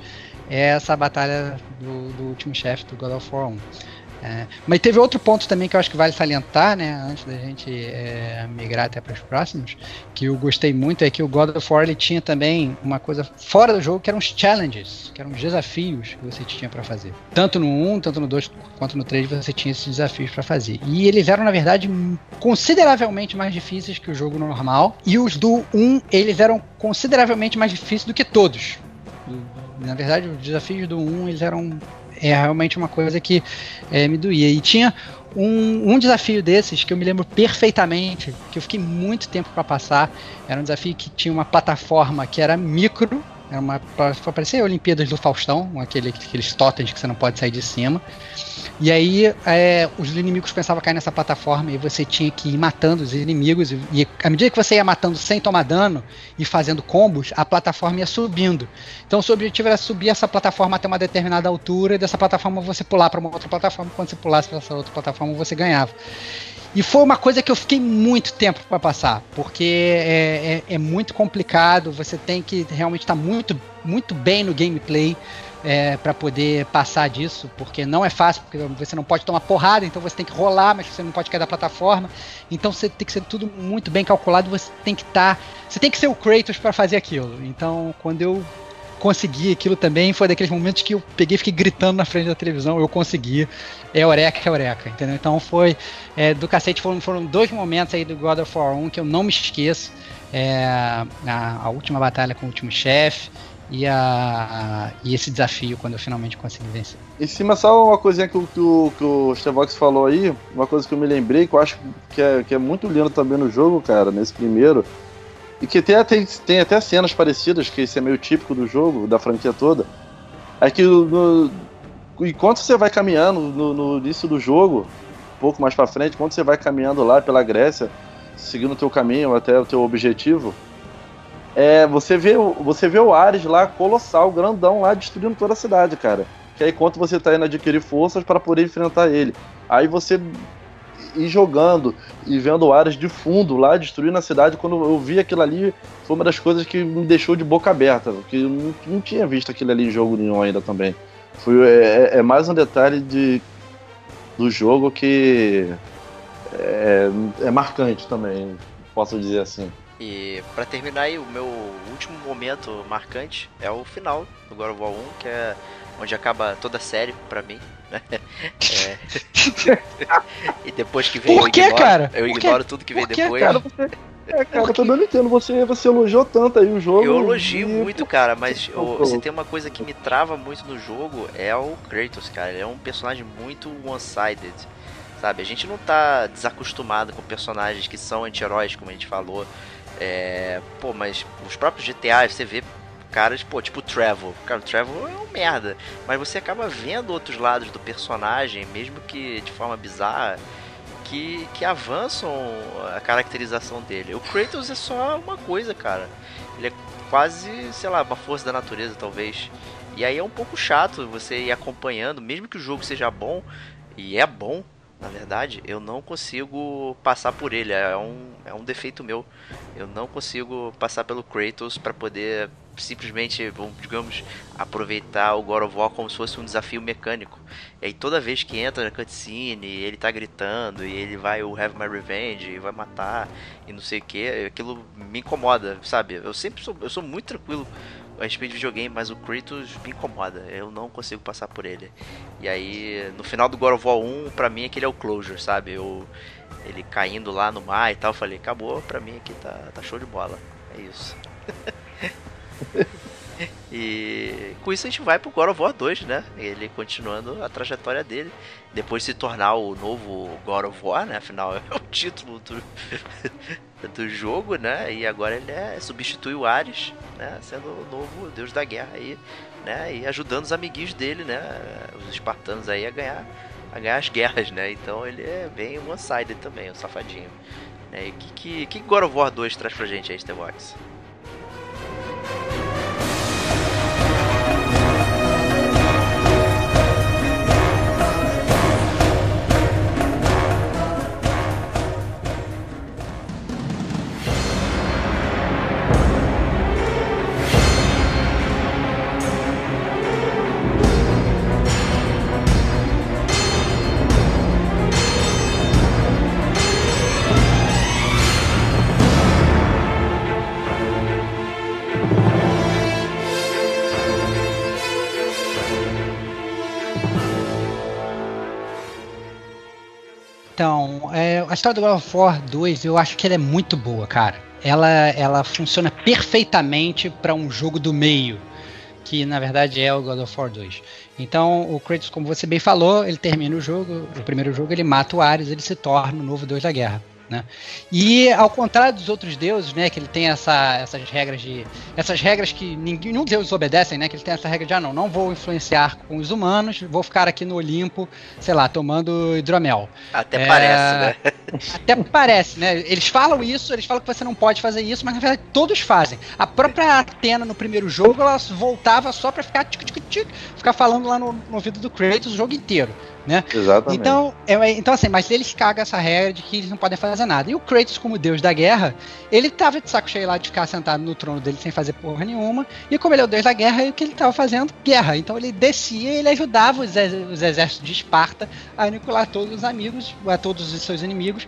é essa batalha do, do último chefe do God of War 1. É, mas teve outro ponto também que eu acho que vale salientar, né, antes da gente é, migrar até para os próximos, que eu gostei muito é que o God of War ele tinha também uma coisa fora do jogo que eram os challenges, que eram os desafios que você tinha para fazer. Tanto no 1, tanto no 2 quanto no 3 você tinha esses desafios para fazer. E eles eram na verdade consideravelmente mais difíceis que o jogo normal, e os do 1 eles eram consideravelmente mais difíceis do que todos. Na verdade, os desafios do 1 eles eram é realmente uma coisa que é, me doía. E tinha um, um, desafio desses que eu me lembro perfeitamente, que eu fiquei muito tempo para passar. Era um desafio que tinha uma plataforma que era micro, Era uma. Parecia Olimpíadas do Faustão, aquele, aqueles totens que você não pode sair de cima. E aí é, os inimigos a cair nessa plataforma e você tinha que ir matando os inimigos. E, e à medida que você ia matando sem tomar dano e fazendo combos, a plataforma ia subindo. Então o seu objetivo era subir essa plataforma até uma determinada altura e dessa plataforma você pular para uma outra plataforma. Quando você pulasse para essa outra plataforma, você ganhava. E foi uma coisa que eu fiquei muito tempo para passar, porque é, é, é, muito complicado, você tem que realmente estar tá muito, muito bem no gameplay é, para poder passar disso, porque não é fácil, porque você não pode tomar porrada, então você tem que rolar, mas você não pode cair da plataforma. Então você tem que ser tudo muito bem calculado, você tem que estar. Tá, você tem que ser o Kratos para fazer aquilo. Então, quando eu consegui aquilo também. Foi daqueles momentos que eu peguei e fiquei gritando na frente da televisão. Eu consegui. É Eureka, é Eureka, entendeu? Então foi é, do cacete. Foram, foram dois momentos aí do God of War 1 que eu não me esqueço. É, a, a última batalha com o último chefe e, a, e esse desafio quando eu finalmente consegui vencer. Em cima, só uma coisinha que, que, o, que o Stevox falou aí, uma coisa que eu me lembrei, que eu acho que é, que é muito lindo também no jogo, cara, nesse primeiro, e que tem, tem, tem até cenas parecidas, que isso é meio típico do jogo, da franquia toda. É que no, enquanto você vai caminhando no, no, início do jogo, um pouco mais para frente, quando você vai caminhando lá pela Grécia, seguindo o teu caminho até o teu objetivo, é, você, vê, você vê o Ares lá, colossal, grandão lá, destruindo toda a cidade, cara. Que aí enquanto você tá indo adquirir forças para poder enfrentar ele. Aí você ir jogando e vendo áreas de fundo lá destruindo a cidade. Quando eu vi aquilo ali, foi uma das coisas que me deixou de boca aberta, porque eu não, não tinha visto aquilo ali em jogo nenhum ainda também. Foi, é, é mais um detalhe de, do jogo que é, é marcante também, posso dizer assim. E para terminar aí, o meu último momento marcante é o final do God of War 1, que é onde acaba toda a série para mim. Né? É... e depois que vem Por que, eu ignoro, cara? eu ignoro tudo que vem depois. Cara, você... É, cara, eu também não entendo. Você, você elogiou tanto aí o jogo. Eu elogio e... muito, cara, mas eu, você tem uma coisa que me trava muito no jogo, é o Kratos, cara. Ele é um personagem muito one-sided. Sabe? A gente não tá desacostumado com personagens que são anti-heróis, como a gente falou. É, pô, mas os próprios GTA, você vê caras, pô, tipo o Travel. Cara, o Travel é um merda. Mas você acaba vendo outros lados do personagem, mesmo que de forma bizarra, que, que avançam a caracterização dele. O Kratos é só uma coisa, cara. Ele é quase, sei lá, uma força da natureza, talvez. E aí é um pouco chato você ir acompanhando, mesmo que o jogo seja bom, e é bom, na verdade, eu não consigo passar por ele. É um, é um defeito meu. Eu não consigo passar pelo Kratos para poder simplesmente, digamos, aproveitar o God of War como se fosse um desafio mecânico. E aí toda vez que entra na cutscene, ele tá gritando e ele vai o Have My Revenge e vai matar e não sei o que, aquilo me incomoda, sabe? Eu sempre sou, eu sou muito tranquilo a respeito de videogame, mas o Kratos me incomoda. Eu não consigo passar por ele. E aí, no final do God of War 1, pra mim aquele é o closure, sabe? Eu, ele caindo lá no mar e tal, falei, acabou, pra mim aqui tá, tá show de bola. É isso. E com isso a gente vai pro God of War 2, né? Ele continuando a trajetória dele. Depois de se tornar o novo God of War, né? Afinal, é o título do, do jogo, né? E agora ele é, substitui o Ares, né? Sendo o novo deus da guerra aí, né? E ajudando os amiguinhos dele, né? Os espartanos aí a ganhar, a ganhar as guerras, né? Então ele é bem one-sided também, um safadinho. Né? E que, que, que God of War 2 traz pra gente aí, Stevox? Então, é, a história do God of War 2, eu acho que ela é muito boa, cara. Ela, ela funciona perfeitamente para um jogo do meio, que na verdade é o God of War 2. Então, o Kratos, como você bem falou, ele termina o jogo, o primeiro jogo, ele mata o Ares, ele se torna o novo Deus da Guerra. Né? E ao contrário dos outros deuses, né, que ele tem essa, essas regras de essas regras que ninguém, nenhum deus obedecem, né, que ele tem essa regra de ah não, não vou influenciar com os humanos, vou ficar aqui no Olimpo, sei lá, tomando hidromel. Até é, parece, né? Até parece, né? Eles falam isso, eles falam que você não pode fazer isso, mas na verdade todos fazem. A própria Atena no primeiro jogo, ela voltava só para ficar tic, tic, tic, ficar falando lá no, no ouvido do Kratos o jogo inteiro né? Exatamente. Então, é, então assim, mas eles cagam essa regra de que eles não podem fazer nada. E o Kratos, como deus da guerra, ele tava de saco cheio lá de ficar sentado no trono dele sem fazer porra nenhuma. E como ele é o deus da guerra, o que ele tava fazendo? Guerra. Então ele descia e ele ajudava os, os exércitos de Esparta a aniquilar todos os amigos, a todos os seus inimigos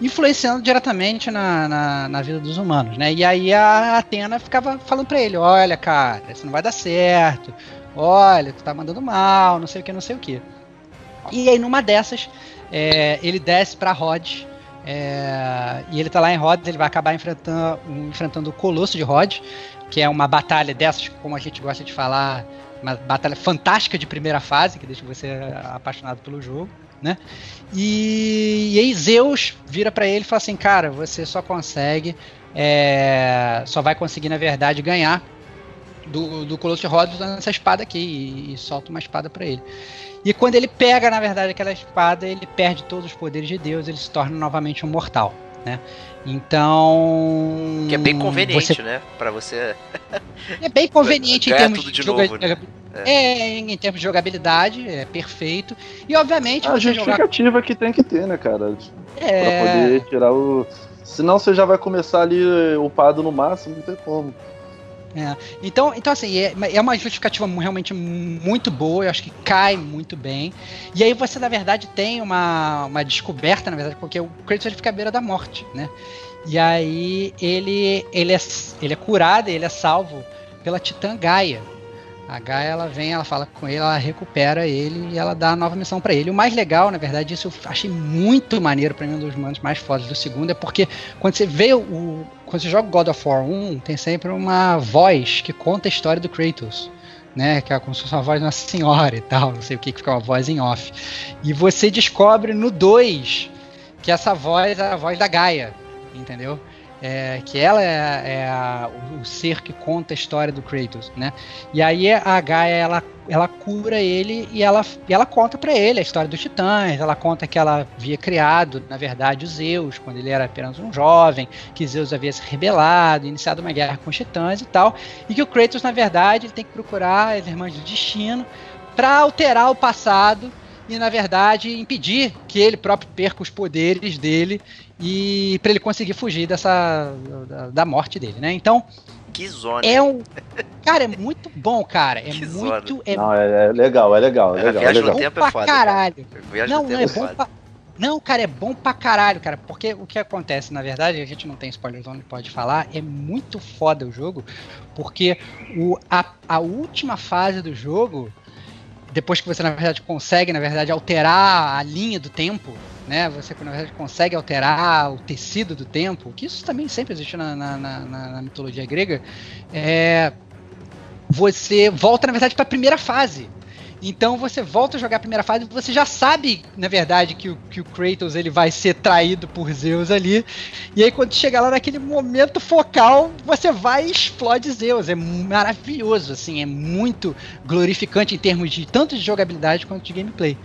influenciando diretamente na, na, na, vida dos humanos, né? E aí a Atena ficava falando para ele, olha, cara, isso não vai dar certo, olha, tu tá mandando mal, não sei o que, não sei o que. E aí, numa dessas, é, ele desce para Rhodes. É, e ele tá lá em Rhodes, ele vai acabar enfrentando, enfrentando o Colosso de Rhodes, que é uma batalha dessas, como a gente gosta de falar, uma batalha fantástica de primeira fase, que deixa você apaixonado pelo jogo, né? E, e aí Zeus vira para ele e fala assim, cara, você só consegue, é, só vai conseguir na verdade ganhar do, do Colosso de Rhodes usando essa espada aqui e, e solta uma espada para ele. E quando ele pega, na verdade, aquela espada, ele perde todos os poderes de Deus, ele se torna novamente um mortal. Né? Então. Que é bem conveniente, você... né? Para você. É bem conveniente em termos de, de joga... né? é. é. em termos de jogabilidade, é perfeito. E obviamente. A justificativa jogar... que tem que ter, né, cara? É... Pra poder tirar o. Senão você já vai começar ali upado no máximo, não tem como. É. Então, então, assim, é, é, uma justificativa realmente muito boa, eu acho que cai muito bem. E aí você, na verdade, tem uma, uma descoberta, na verdade, porque o Kratos ele fica à beira da morte, né? E aí ele, ele, é, ele é curado, ele é salvo pela Titã Gaia, a Gaia ela vem, ela fala com ele, ela recupera ele e ela dá a nova missão para ele. O mais legal, na verdade, isso eu achei muito maneiro para mim, um dos momentos mais fodas do segundo, é porque quando você vê o. Quando você joga God of War 1, tem sempre uma voz que conta a história do Kratos. Né, que é como se fosse uma voz de uma senhora e tal, não sei o que, que fica uma voz em off. E você descobre no 2 que essa voz é a voz da Gaia, entendeu? É, que ela é, é a, o, ser que conta a história do Kratos, né? E aí a Gaia ela, ela cura ele e ela, e ela conta para ele a história dos Titãs. Ela conta que ela havia criado, na verdade, os Zeus quando ele era apenas um jovem, que Zeus havia se rebelado, iniciado uma guerra com os Titãs e tal, e que o Kratos, na verdade, ele tem que procurar as Irmãs do Destino para alterar o passado e na verdade impedir que ele próprio perca os poderes dele e para ele conseguir fugir dessa da, da, morte dele, né? Então que zona. É um cara é muito bom, cara. É que muito é... Não, é, é, legal, é legal, é, legal. É legal. tempo é foda, caralho. Não, não é, é bom pra... Não, cara, é bom pra caralho, cara. Porque o que acontece, na verdade, a gente não tem spoiler onde pode falar, é muito foda o jogo, porque o, a, a última fase do jogo depois que você na verdade consegue na verdade alterar a linha do tempo né? Você na verdade consegue alterar o tecido do tempo que isso também sempre existiu na, na, na, na mitologia grega é, você volta na verdade para a primeira fase então você volta a jogar a primeira fase, você já sabe, na verdade, que o, que o Kratos ele vai ser traído por Zeus ali. E aí quando chega lá naquele momento focal, você vai e explode Zeus. É maravilhoso, assim, é muito glorificante em termos de tanto de jogabilidade quanto de gameplay.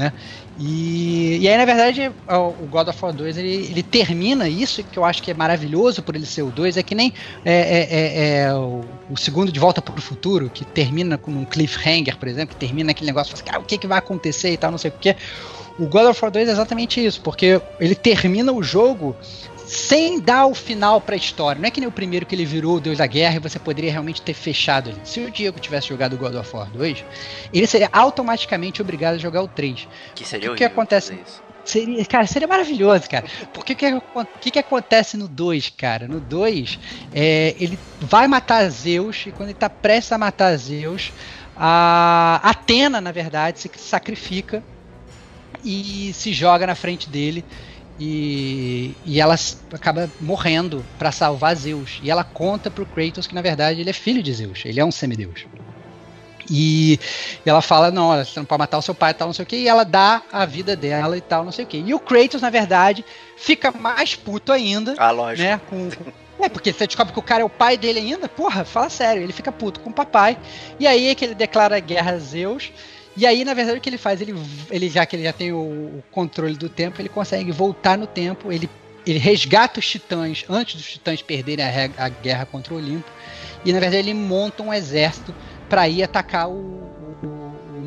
Né? E, e aí, na verdade, o God of War 2 ele, ele termina isso, que eu acho que é maravilhoso por ele ser o 2, é que nem é, é, é, é o, o, segundo De Volta para o Futuro, que termina com um cliffhanger, por exemplo, que termina aquele negócio, assim, ah, o que, que vai acontecer e tal, não sei o que. O God of War 2 é exatamente isso, porque ele termina o jogo sem dar o final para a história. Não é que nem o primeiro que ele virou o Deus da Guerra e você poderia realmente ter fechado ali. Se o Diego tivesse jogado o God of War 2, ele seria automaticamente obrigado a jogar o 3. Que seria o que acontece Seria, cara, seria maravilhoso, cara. Porque o que, que, que, acontece no 2, cara? No 2, é, ele vai matar Zeus, e quando ele tá prestes a matar Zeus, a Atena, na verdade, se sacrifica e se joga na frente dele e, e ela acaba morrendo para salvar Zeus. E ela conta pro Kratos que na verdade ele é filho de Zeus, ele é um semideus. E ela fala, não, você não pode matar o seu pai e tal, não sei o que, e ela dá a vida dela e tal, não sei o que. E o Kratos, na verdade, fica mais puto ainda. Ah, lógico. Né, com, é, porque você descobre que o cara é o pai dele ainda, porra, fala sério, ele fica puto com o papai. E aí é que ele declara guerra a Zeus. E aí, na verdade, o que ele faz? Ele, ele já que ele já tem o, o controle do tempo, ele consegue voltar no tempo, ele, ele resgata os titãs antes dos titãs perderem a, a guerra contra o Olimpo. E na verdade ele monta um exército para ir atacar o,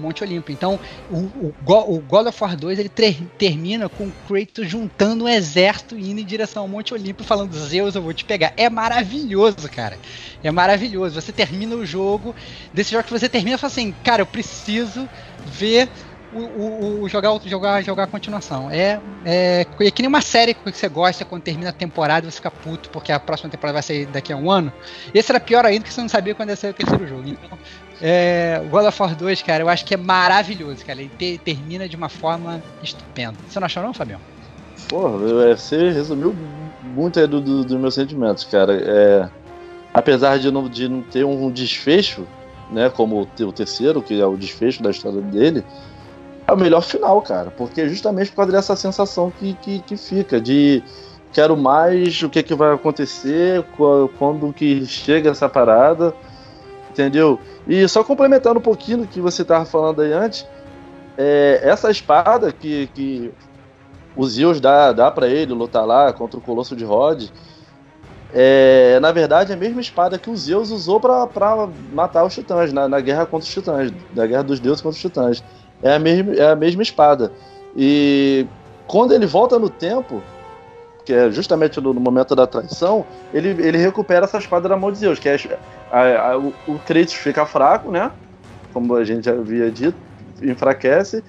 Monte Olimpo. Então, o, o, God of War 2 ele ter, termina com o Kratos juntando um exército e indo em direção ao Monte Olimpo, falando: Zeus, eu vou te pegar. É maravilhoso, cara. É maravilhoso. Você termina o jogo, desse jogo que você termina fala assim: cara, eu preciso ver o, o, o, jogar, jogar, jogar a continuação. É, é, é que nem uma série que você gosta, quando termina a temporada você fica puto, porque a próxima temporada vai sair daqui a um ano. Esse era pior ainda, que você não sabia quando ia sair o terceiro jogo. Então, é, God of War 2, cara, eu acho que é maravilhoso, cara. Ele te, termina de uma forma estupenda. Você não achou não, Fabião? Porra, você resumiu muito aí dos do, do meus sentimentos, cara. É, apesar de não, de não ter um desfecho, né, como o terceiro, que é o desfecho da história dele, é o melhor final, cara. Porque justamente por causa dessa sensação que, que, que fica de quero mais, o que, que vai acontecer, quando que chega essa parada, entendeu? E só complementando um pouquinho do que você estava falando aí antes, é, essa espada que, que o Zeus dá, dá para ele lutar lá contra o Colosso de Rhodes, é, na verdade é a mesma espada que o Zeus usou para matar os titãs, na, na guerra contra os titãs, na guerra dos deuses contra os titãs é a mesma, é a mesma espada. E quando ele volta no tempo, que é justamente no, no momento da traição, ele, ele recupera essa espada da mão de Zeus, que é a, a, o, o Kratos fica fraco, né? Como a gente já havia dito, enfraquece.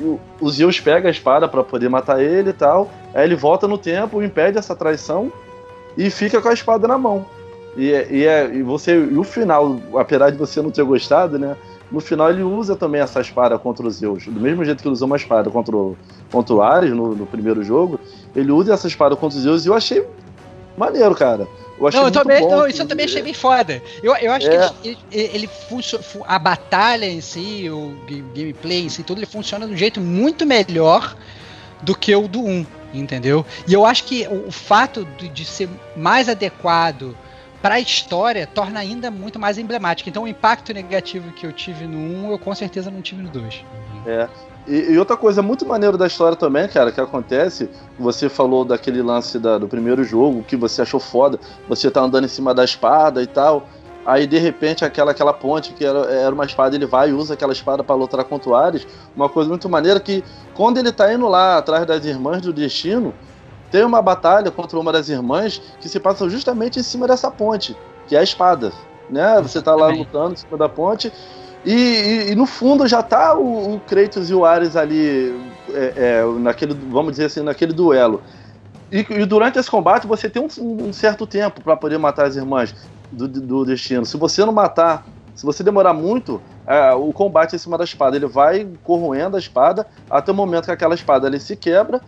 O, o Zeus pega a espada para poder matar ele e tal. Aí ele volta no tempo, impede essa traição e fica com a espada na mão. E, é, e, é, e você e o final, apesar de você não ter gostado, né? No final ele usa também essa espada contra os Zeus. Do mesmo jeito que ele usou uma espada contra o, contra o Ares no, no primeiro jogo, ele usa essa espada contra os Zeus e eu achei maneiro, cara. Eu achei não, eu também, bom, não, isso eu também achei bem foda. Eu, eu acho é. que ele, ele, ele a batalha em si, o gameplay em si, tudo, ele funciona de um jeito muito melhor do que o do 1, entendeu? E eu acho que o, o fato de, de ser mais adequado para a história torna ainda muito mais emblemática. Então o impacto negativo que eu tive no 1, eu com certeza não tive no 2. É. E, e, outra coisa muito maneira da história também, cara, que acontece, você falou daquele lance da, do primeiro jogo, que você achou foda, você tá andando em cima da espada e tal, aí de repente aquela, aquela ponte que era, era uma espada, ele vai e usa aquela espada para lutar contra o Ares, uma coisa muito maneira que quando ele tá indo lá atrás das irmãs do destino, tem uma batalha contra uma das irmãs que se passa justamente em cima dessa ponte, que é a espada. Né? Você tá lá lutando em cima da ponte. E, e, e no fundo já tá o, o, Kratos e o Ares ali, é, é, naquele, vamos dizer assim, naquele duelo. E, e durante esse combate você tem um, um certo tempo para poder matar as irmãs do, do, destino. Se você não matar, se você demorar muito, é, o combate em cima da espada ele vai corroendo a espada até o momento que aquela espada ali se quebra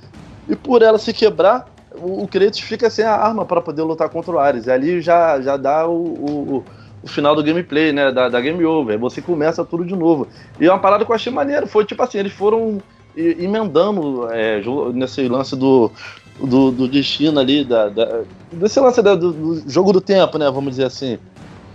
e por ela se quebrar, o, o Kratos fica sem a arma para poder lutar contra o Ares. E ali já, já dá o, o, o final do gameplay, né? Da, da game over. Você começa tudo de novo. E é uma parada que eu achei maneiro. Foi tipo assim, eles foram emendando é, nesse lance do, do, do destino ali, da, da, desse lance do, do, jogo do tempo, né? Vamos dizer assim.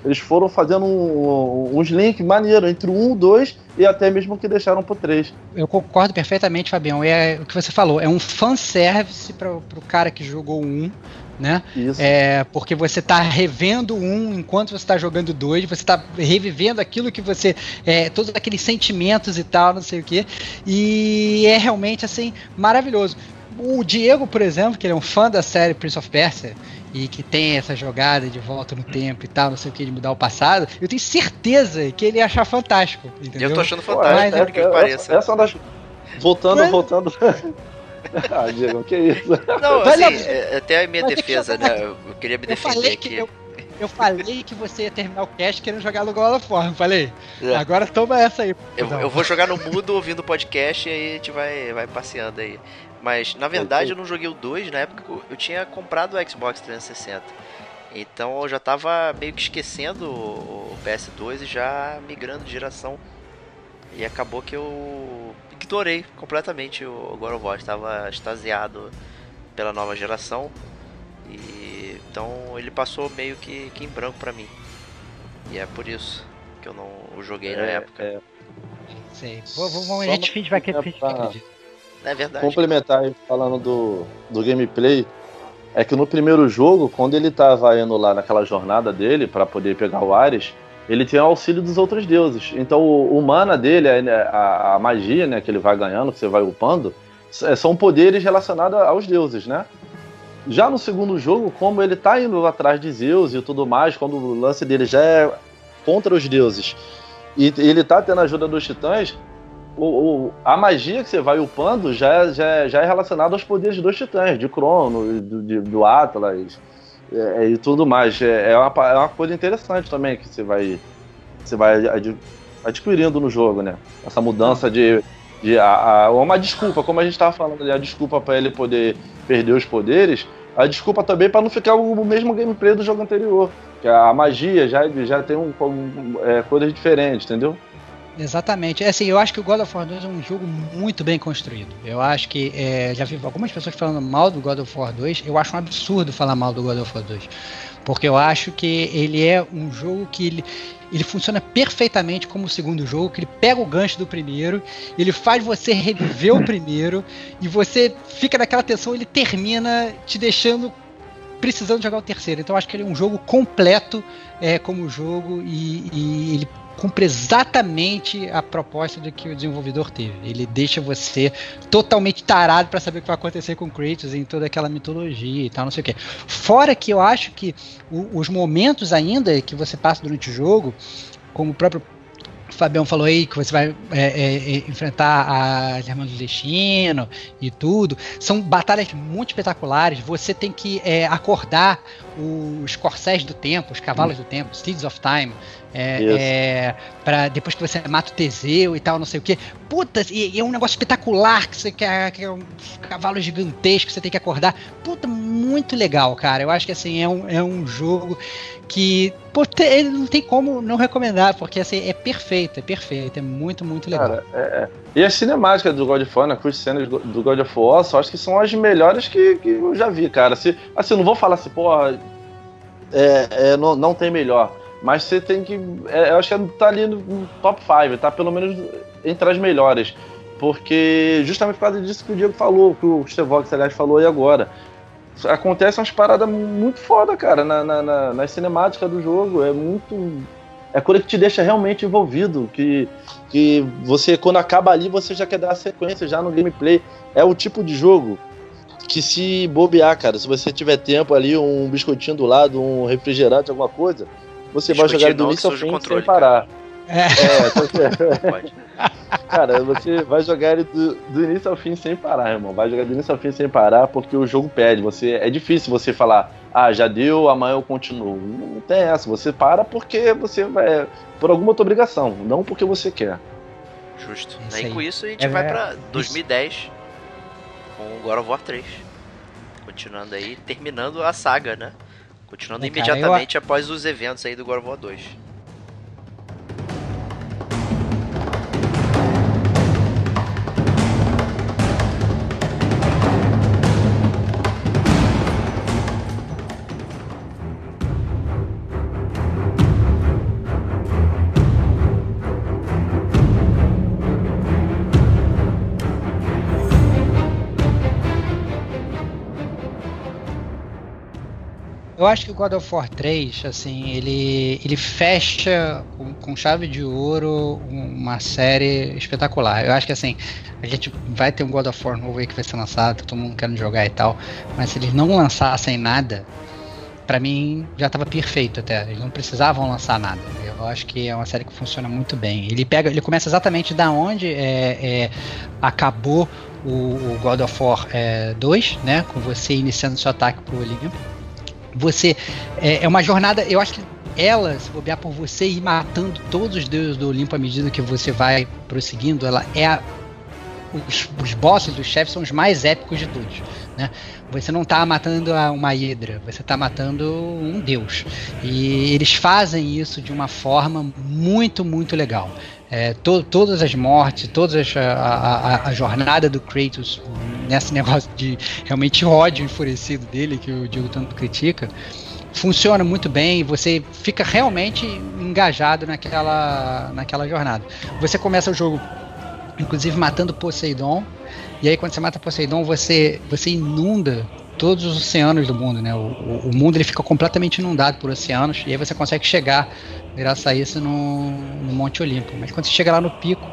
Eles foram fazendo um, uns links maneiros entre o 1, 2 e até mesmo que deixaram pro 3. Eu concordo perfeitamente, Fabião. É o que você falou, é um fanservice para o cara que jogou o 1, né? Isso. É, porque você está revendo um enquanto você está jogando dois, você está revivendo aquilo que você. É, todos aqueles sentimentos e tal, não sei o que. E é realmente assim, maravilhoso. O Diego, por exemplo, que ele é um fã da série Prince of Persia, e que tem essa jogada de volta no tempo e tal, não sei o que, de mudar o passado, eu tenho certeza que ele ia achar fantástico. Entendeu? Eu tô achando fantástico, Mas, é, que pareça. Essa é uma das. Voltando, Mas... voltando. ah, Diego, que isso? Não, assim, é, até a minha defesa, né? Eu queria me defender aqui. Eu, eu falei que você ia terminar o cast querendo jogar no of War, falei. É. Agora toma essa aí. Eu, eu, vou jogar no mudo ouvindo o podcast e aí a gente vai, vai passeando aí. Mas na verdade eu não joguei o 2 na época eu tinha comprado o Xbox 360. Então eu já tava meio que esquecendo o PS2 e já migrando de geração. E acabou que eu ignorei completamente o God of War. Estava extasiado pela nova geração. E então ele passou meio que, que em branco para mim. E é por isso que eu não o joguei é, na época. É. Sei. Vamos, a gente finge vai que acredita. É verdade. Complementar falando do, do gameplay, é que no primeiro jogo, quando ele tava indo lá naquela jornada dele para poder pegar o Ares, ele tem o auxílio dos outros deuses. Então o, o mana dele, a, a, magia né, que ele vai ganhando, que você vai upando, é, são poderes relacionados aos deuses, né? Já no segundo jogo, como ele tá indo atrás de Zeus e tudo mais, quando o lance dele já é contra os deuses, e ele tá tendo a ajuda dos titãs, o, o, a magia que você vai upando já, já, já é relacionada aos poderes dos titãs, de Crono, do, de, do Atlas é, e tudo mais. É, é, uma, é uma coisa interessante também que você vai, você vai ad, adquirindo no jogo, né? Essa mudança de. de a, a, uma desculpa, como a gente estava falando ali, a desculpa para ele poder perder os poderes, a desculpa também para não ficar o mesmo gameplay do jogo anterior. Que a magia já, já tem um, um é, coisas diferentes, entendeu? Exatamente. É assim, eu acho que o God of War 2 é um jogo muito bem construído. Eu acho que. É, já vi algumas pessoas falando mal do God of War 2. Eu acho um absurdo falar mal do God of War 2. Porque eu acho que ele é um jogo que ele, ele funciona perfeitamente como o segundo jogo, que ele pega o gancho do primeiro, ele faz você reviver o primeiro, e você fica naquela tensão, ele termina te deixando precisando jogar o terceiro. Então acho que ele é um jogo completo é, como jogo e, e ele cumpre exatamente a proposta do que o desenvolvedor teve. Ele deixa você totalmente tarado para saber o que vai acontecer com Kratos em toda aquela mitologia e tal, não sei o que. Fora que eu acho que o, os momentos ainda que você passa durante o jogo, como o próprio o Fabião falou aí que você vai é, é, é enfrentar a Irmã do Destino e tudo. São batalhas muito espetaculares. Você tem que é, acordar os corcéis do tempo, os cavalos hum. do tempo, Steeds of Time. É, é, pra depois que você mata o Teseu e tal, não sei o que. Puta, e, e, é um negócio espetacular que você quer, que é um cavalo gigantesco que você tem que acordar. Puta, muito legal, cara. Eu acho que assim, é um, é um jogo que pô, ele não tem como não recomendar, porque assim, é perfeito, é perfeito, é muito, muito legal. Cara, é, é. E as cinemáticas do God of War, né, as cenas do God of War, só acho que são as melhores que, que eu já vi, cara. Se, assim, não vou falar assim, pô, é, é, não, não tem melhor. Mas você tem que. É, eu acho que tá ali no top 5, tá pelo menos entre as melhores. Porque justamente por causa disso que o Diego falou, que o Stevox, aliás, falou aí agora. Acontecem umas paradas muito foda, cara, na, na, na, na cinemática do jogo. É muito. É coisa que te deixa realmente envolvido. Que, que você, quando acaba ali, você já quer dar a sequência já no gameplay. É o tipo de jogo que se bobear, cara, se você tiver tempo ali, um biscoitinho do lado, um refrigerante, alguma coisa, você vai jogar do início ao fim controle, sem parar. É. é cara, você vai jogar ele do, do, início ao fim sem parar, irmão. Vai jogar do início ao fim sem parar, porque o jogo pede. Você, é difícil você falar, ah, já deu, amanhã eu continuo. Não tem essa. Você para porque você vai. Por alguma outra obrigação, não porque você quer. Justo. Isso aí. com isso a gente é, vai pra 2010 isso. Com o God of War 3. Continuando aí, terminando a saga, né? Continuando é, imediatamente eu... após os eventos aí do God of War 2. Acho que o God of War 3, assim, ele, ele fecha com, com, chave de ouro uma série espetacular. Eu acho que assim, a gente vai ter um God of War novo aí que vai ser lançado, todo mundo querendo jogar e tal, mas se eles não lançassem nada, para mim já estava perfeito até. Eles não precisavam lançar nada. Eu acho que é uma série que funciona muito bem. Ele pega, ele começa exatamente da onde é, é, acabou o, o, God of War é, 2, né? Com você iniciando seu ataque pro Olimpo você é, é uma jornada, eu acho que ela, se bobear por você ir matando todos os deuses do Olimpo à medida que você vai prosseguindo, ela é a, os, os bosses dos chefes são os mais épicos de todos. Né? Você não está matando uma hidra, você está matando um deus. E eles fazem isso de uma forma muito, muito legal. É, to, todas as mortes, toda a, a, a, jornada do Kratos nesse negócio de realmente ódio enfurecido dele, que o Diego tanto critica, funciona muito bem você fica realmente engajado naquela, naquela jornada. Você começa o jogo, inclusive, matando Poseidon, e aí quando você mata Poseidon, você, você inunda todos os oceanos do mundo, né? O, o, mundo ele fica completamente inundado por oceanos e aí você consegue chegar, graças a isso, no, no Monte Olimpo. Mas quando você chega lá no pico,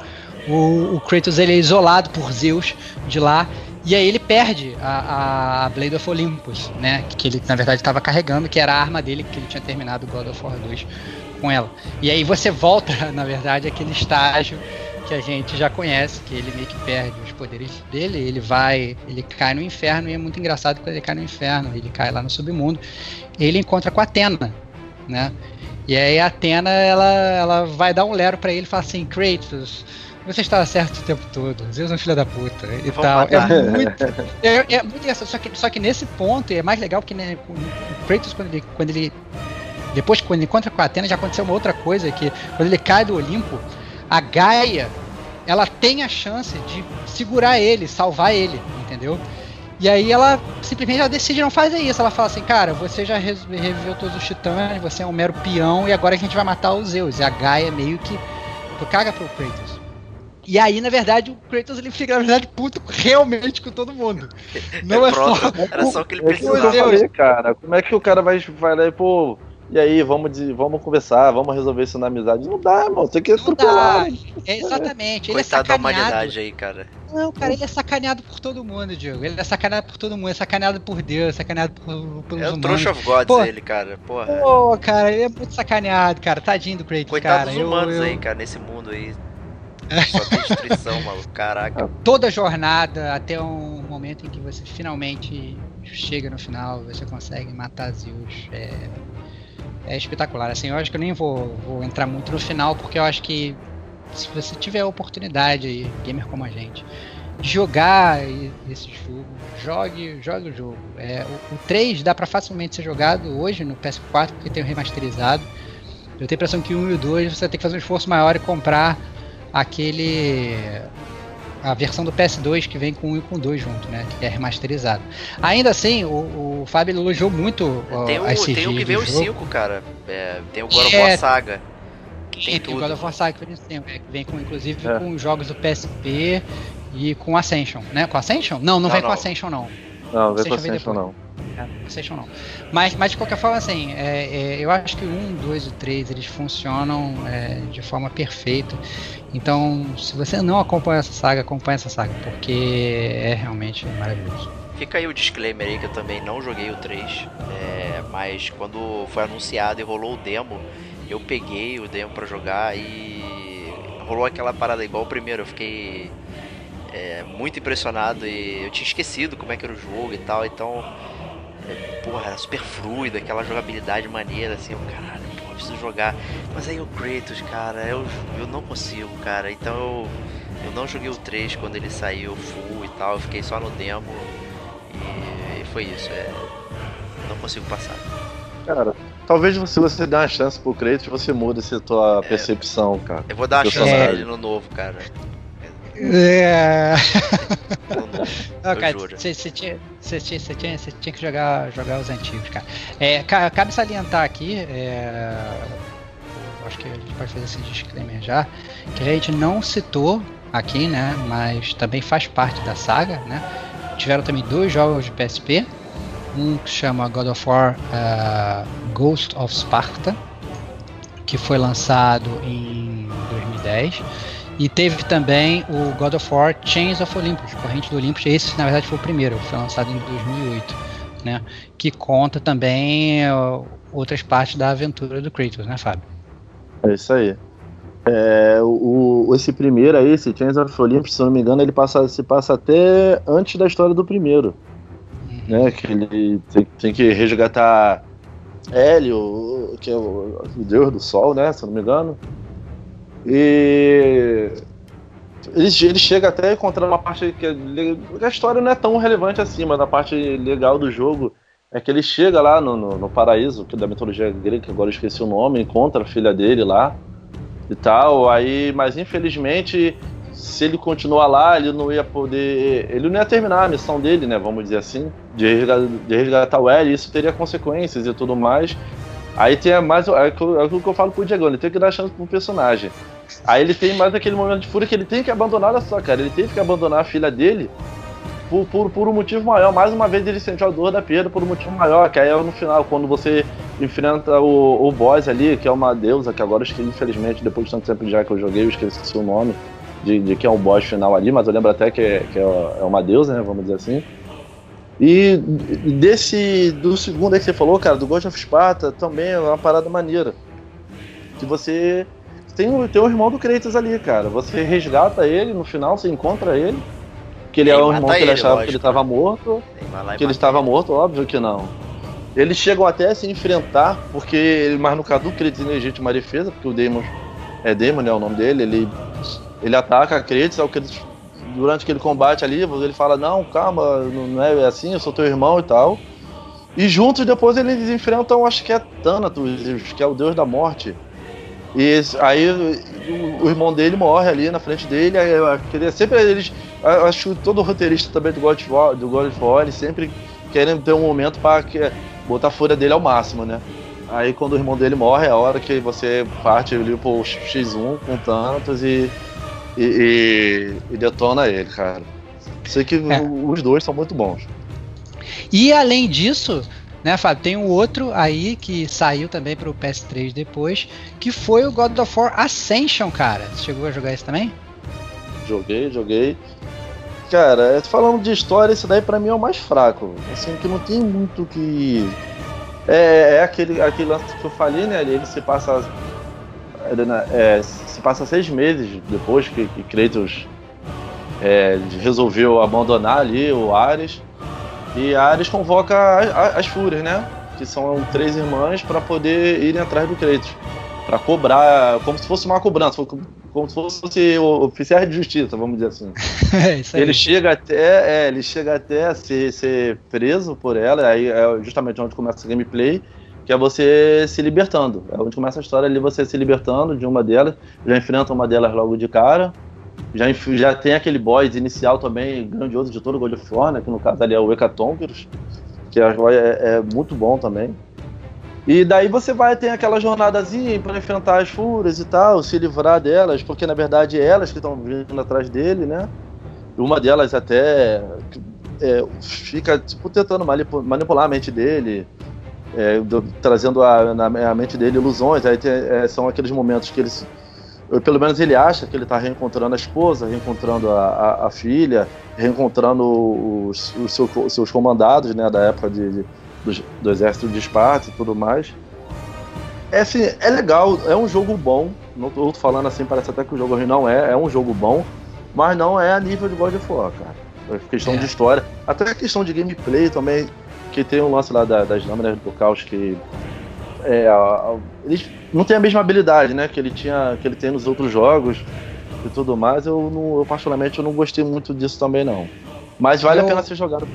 o, o Kratos ele é isolado por Zeus de lá e aí ele perde a, a Blade of Olympus, né? Que ele na verdade estava carregando, que era a arma dele que ele tinha terminado God of War 2 com ela. E aí você volta, na verdade, aquele estágio que a gente já conhece, que ele meio que perde os poderes dele, ele vai, ele cai no inferno e é muito engraçado quando ele cai no inferno, ele cai lá no submundo, ele encontra com a Atena, né? E aí a Atena ela, ela vai dar um lero para ele e fala assim, Kratos, você estava certo o tempo todo. Zeus é um filho da puta e Vamos tal. É muito, é, é muito engraçado. Só que, só que nesse ponto é mais legal porque né, o Kratos, quando ele, quando ele. Depois, quando ele encontra com a Atena, já aconteceu uma outra coisa: que quando ele cai do Olimpo, a Gaia ela tem a chance de segurar ele, salvar ele, entendeu? E aí ela simplesmente ela decide não fazer isso. Ela fala assim, cara, você já reviveu todos os titãs, você é um mero peão e agora a gente vai matar os Zeus. E a Gaia meio que caga pro Kratos. E aí, na verdade, o Kratos ele fica, na verdade, puto realmente com todo mundo. Não é, é só. Era só o que ele precisava. Falei, cara, como é que o cara vai, vai lá e, pô. E aí, vamos, de, vamos conversar, vamos resolver isso na amizade. Não dá, irmão. Tem que atropelar. É, exatamente. Ele é Coitado é da humanidade aí, cara. Não, cara, ele é sacaneado por todo mundo, Diego. Ele é sacaneado por todo mundo. É sacaneado por Deus, é sacaneado por, pelos É o Trouxa of Gods Pô, ele, cara. Porra. Pô, cara, ele é muito sacaneado, cara. Tadinho do Kratos, Coitado cara. dos humanos eu, eu... aí, cara, nesse mundo aí. Só tem destruição, maluco. Caraca. Toda jornada até um momento em que você finalmente chega no final, você consegue matar Zeus. É, é espetacular. Assim, eu acho que eu nem vou, vou entrar muito no final, porque eu acho que se você tiver a oportunidade, gamer como a gente, de jogar esse jogo, jogue, jogue o jogo. É, o, o 3 dá para facilmente ser jogado hoje no PS4, porque tem o remasterizado. Eu tenho a impressão que o 1 e o 2 você tem que fazer um esforço maior e comprar aquele a versão do PS2 que vem com 1 e com 2 junto, né? Que é remasterizado. Ainda assim, o, o Fábio elogiou muito tem o, as Tem o que vem os 5, cara. É, tem o God of War é, Saga. Que tem, tem o God of War Saga que vem, que vem com, inclusive é. com jogos do PSP e com Ascension, né? Com Ascension? Não, não, não vem não. com Ascension não. Não, não vem com Ascension não. PlayStation não. Mas, mas de qualquer forma, assim, é, é, eu acho que o 1, 2 e o 3 eles funcionam é, de forma perfeita. Então, se você não acompanha essa saga, acompanha essa saga, porque é realmente maravilhoso. Fica aí o disclaimer aí que eu também não joguei o 3, é, mas quando foi anunciado e rolou o demo, eu peguei o demo para jogar e rolou aquela parada igual o primeiro, eu fiquei é, muito impressionado e eu tinha esquecido como é que era o jogo e tal, então porra, era super fluido, aquela jogabilidade maneira, assim, eu, caralho, porra, preciso jogar. Mas aí o Kratos, cara, eu, eu não consigo, cara. Então eu, eu não joguei o 3 quando ele saiu full e tal, eu fiquei só no demo e, e foi isso, é. Não consigo passar. Cara, talvez se você der uma chance pro Kratos, você muda essa tua é, percepção, cara. Eu vou dar uma chance pra ele no novo, cara. É. Não, cara, você tinha, tinha, tinha, tinha que jogar, jogar os antigos, cara. É, cabe salientar aqui, é, acho que a gente pode fazer esse disclaimer já, que a gente não citou aqui, né, mas também faz parte da saga, né. Tiveram também dois jogos de PSP, um que chama God of War uh, Ghost of Sparta, que foi lançado em 2010 e teve também o God of War Chains of Olympus, Corrente do Olympus. Esse, na verdade, foi o primeiro, foi lançado em 2008, né? Que conta também uh, outras partes da aventura do Kratos, né, Fábio? É isso aí. É, o, esse primeiro aí, esse Chains of Olympus, se não me engano, ele passa, se passa até antes da história do primeiro. Uhum. Né, que ele tem, tem, que resgatar Hélio, que é o, o deus do sol, né? Se não me engano. E ele, ele chega até a encontrar uma parte que a história não é tão relevante assim, mas a parte legal do jogo é que ele chega lá no, no, no paraíso, que é da mitologia grega, agora eu esqueci o nome, encontra a filha dele lá e tal. Aí, mas infelizmente, se ele continuar lá, ele não ia poder. Ele não ia terminar a missão dele, né? Vamos dizer assim, de resgatar, de resgatar o L, isso teria consequências e tudo mais. Aí tem mais. É aquilo que eu falo pro Diego, ele tem que dar chance pro personagem. Aí ele tem mais aquele momento de fúria que ele tem que abandonar, olha só, cara, ele teve que abandonar a filha dele por, por, por um motivo maior. Mais uma vez ele sentiu a dor da perda por um motivo maior, que aí é no final, quando você enfrenta o, o boss ali, que é uma deusa, que agora que infelizmente, depois de tanto tempo já que eu joguei, eu esqueci o nome de, de quem é o boss final ali, mas eu lembro até que é, que é, é uma deusa, né, vamos dizer assim. E desse, do segundo aí que você falou, cara, do Ghost of Sparta, também é uma parada maneira. Que você tem, tem o irmão do Kratos ali, cara. Você resgata ele, no final você encontra ele. Que ele é o irmão que ele achava lógico. que ele estava morto. Que ele estava morto, óbvio que não. Eles chegam até a se enfrentar, porque ele, mas no caso do Kratos em legítima defesa, porque o Demon é Demon, é o nome dele, ele, ele ataca a Kratos, é o Kratos durante aquele combate ali, ele fala, não, calma, não é assim, eu sou teu irmão e tal. E juntos depois eles enfrentam, acho que é Thanatos, que é o deus da morte. E aí o, irmão dele morre ali na frente dele. Aí, eu, sempre eles. Acho que todo roteirista também do God of War, do God of War sempre querem ter um momento para botar a fúria dele ao máximo, né? Aí quando o irmão dele morre, é a hora que você parte ali pro X1 com Thanatos e e, e, e detona ele, cara. Sei que é. os dois são muito bons. E além disso, né, Fábio, tem um outro aí que saiu também para o PS3 depois, que foi o God of War Ascension, cara. Você chegou a jogar esse também? Joguei, joguei. Cara, falando de história, esse daí para mim é o mais fraco. Assim, que não tem muito que. É, é aquele, aquele lance que eu falei, né? Ele se passa é, se passa seis meses depois que, que Kratos é, resolveu abandonar ali o Ares. E Ares convoca a, a, as Fúrias, né? Que são três irmãs para poder irem atrás do Kratos. para cobrar, como se fosse uma cobrança, como se fosse oficiais de justiça, vamos dizer assim. é, ele chega até, é, ele chega até a ser, ser preso por ela, aí é justamente onde começa a gameplay que é você se libertando. É onde começa a história ali, você se libertando de uma delas, já enfrenta uma delas logo de cara, já, já tem aquele boss inicial também, grandioso de todo o God of War, né, que no caso ali é o Hecatoncheires, que é, é, é, muito bom também. E daí você vai ter aquela jornadazinha para enfrentar as fúrias e tal, se livrar delas, porque na verdade é elas que estão vindo atrás dele, né? Uma delas até é, fica tipo, tentando manipular a mente dele, é, do, trazendo a, na a mente dele ilusões. Aí tem, é, são aqueles momentos que eles, pelo menos ele acha que ele está reencontrando a esposa, reencontrando a, a, a filha, reencontrando os, os, seu, os, seus comandados, né, da época de, de do, do, exército de Esparta e tudo mais. É, assim, é legal, é um jogo bom. Não estou falando assim, parece até que o jogo não é, é um jogo bom, mas não é a nível de God of War, cara. É questão é. de história, até a questão de gameplay também que tem um lance lá da, das lâminas do caos que é, a, a, ele não tem a mesma habilidade, né, que ele tinha, que ele tem nos outros jogos e tudo mais. Eu, não, eu particularmente eu não gostei muito disso também não. Mas vale eu, a pena ser jogado.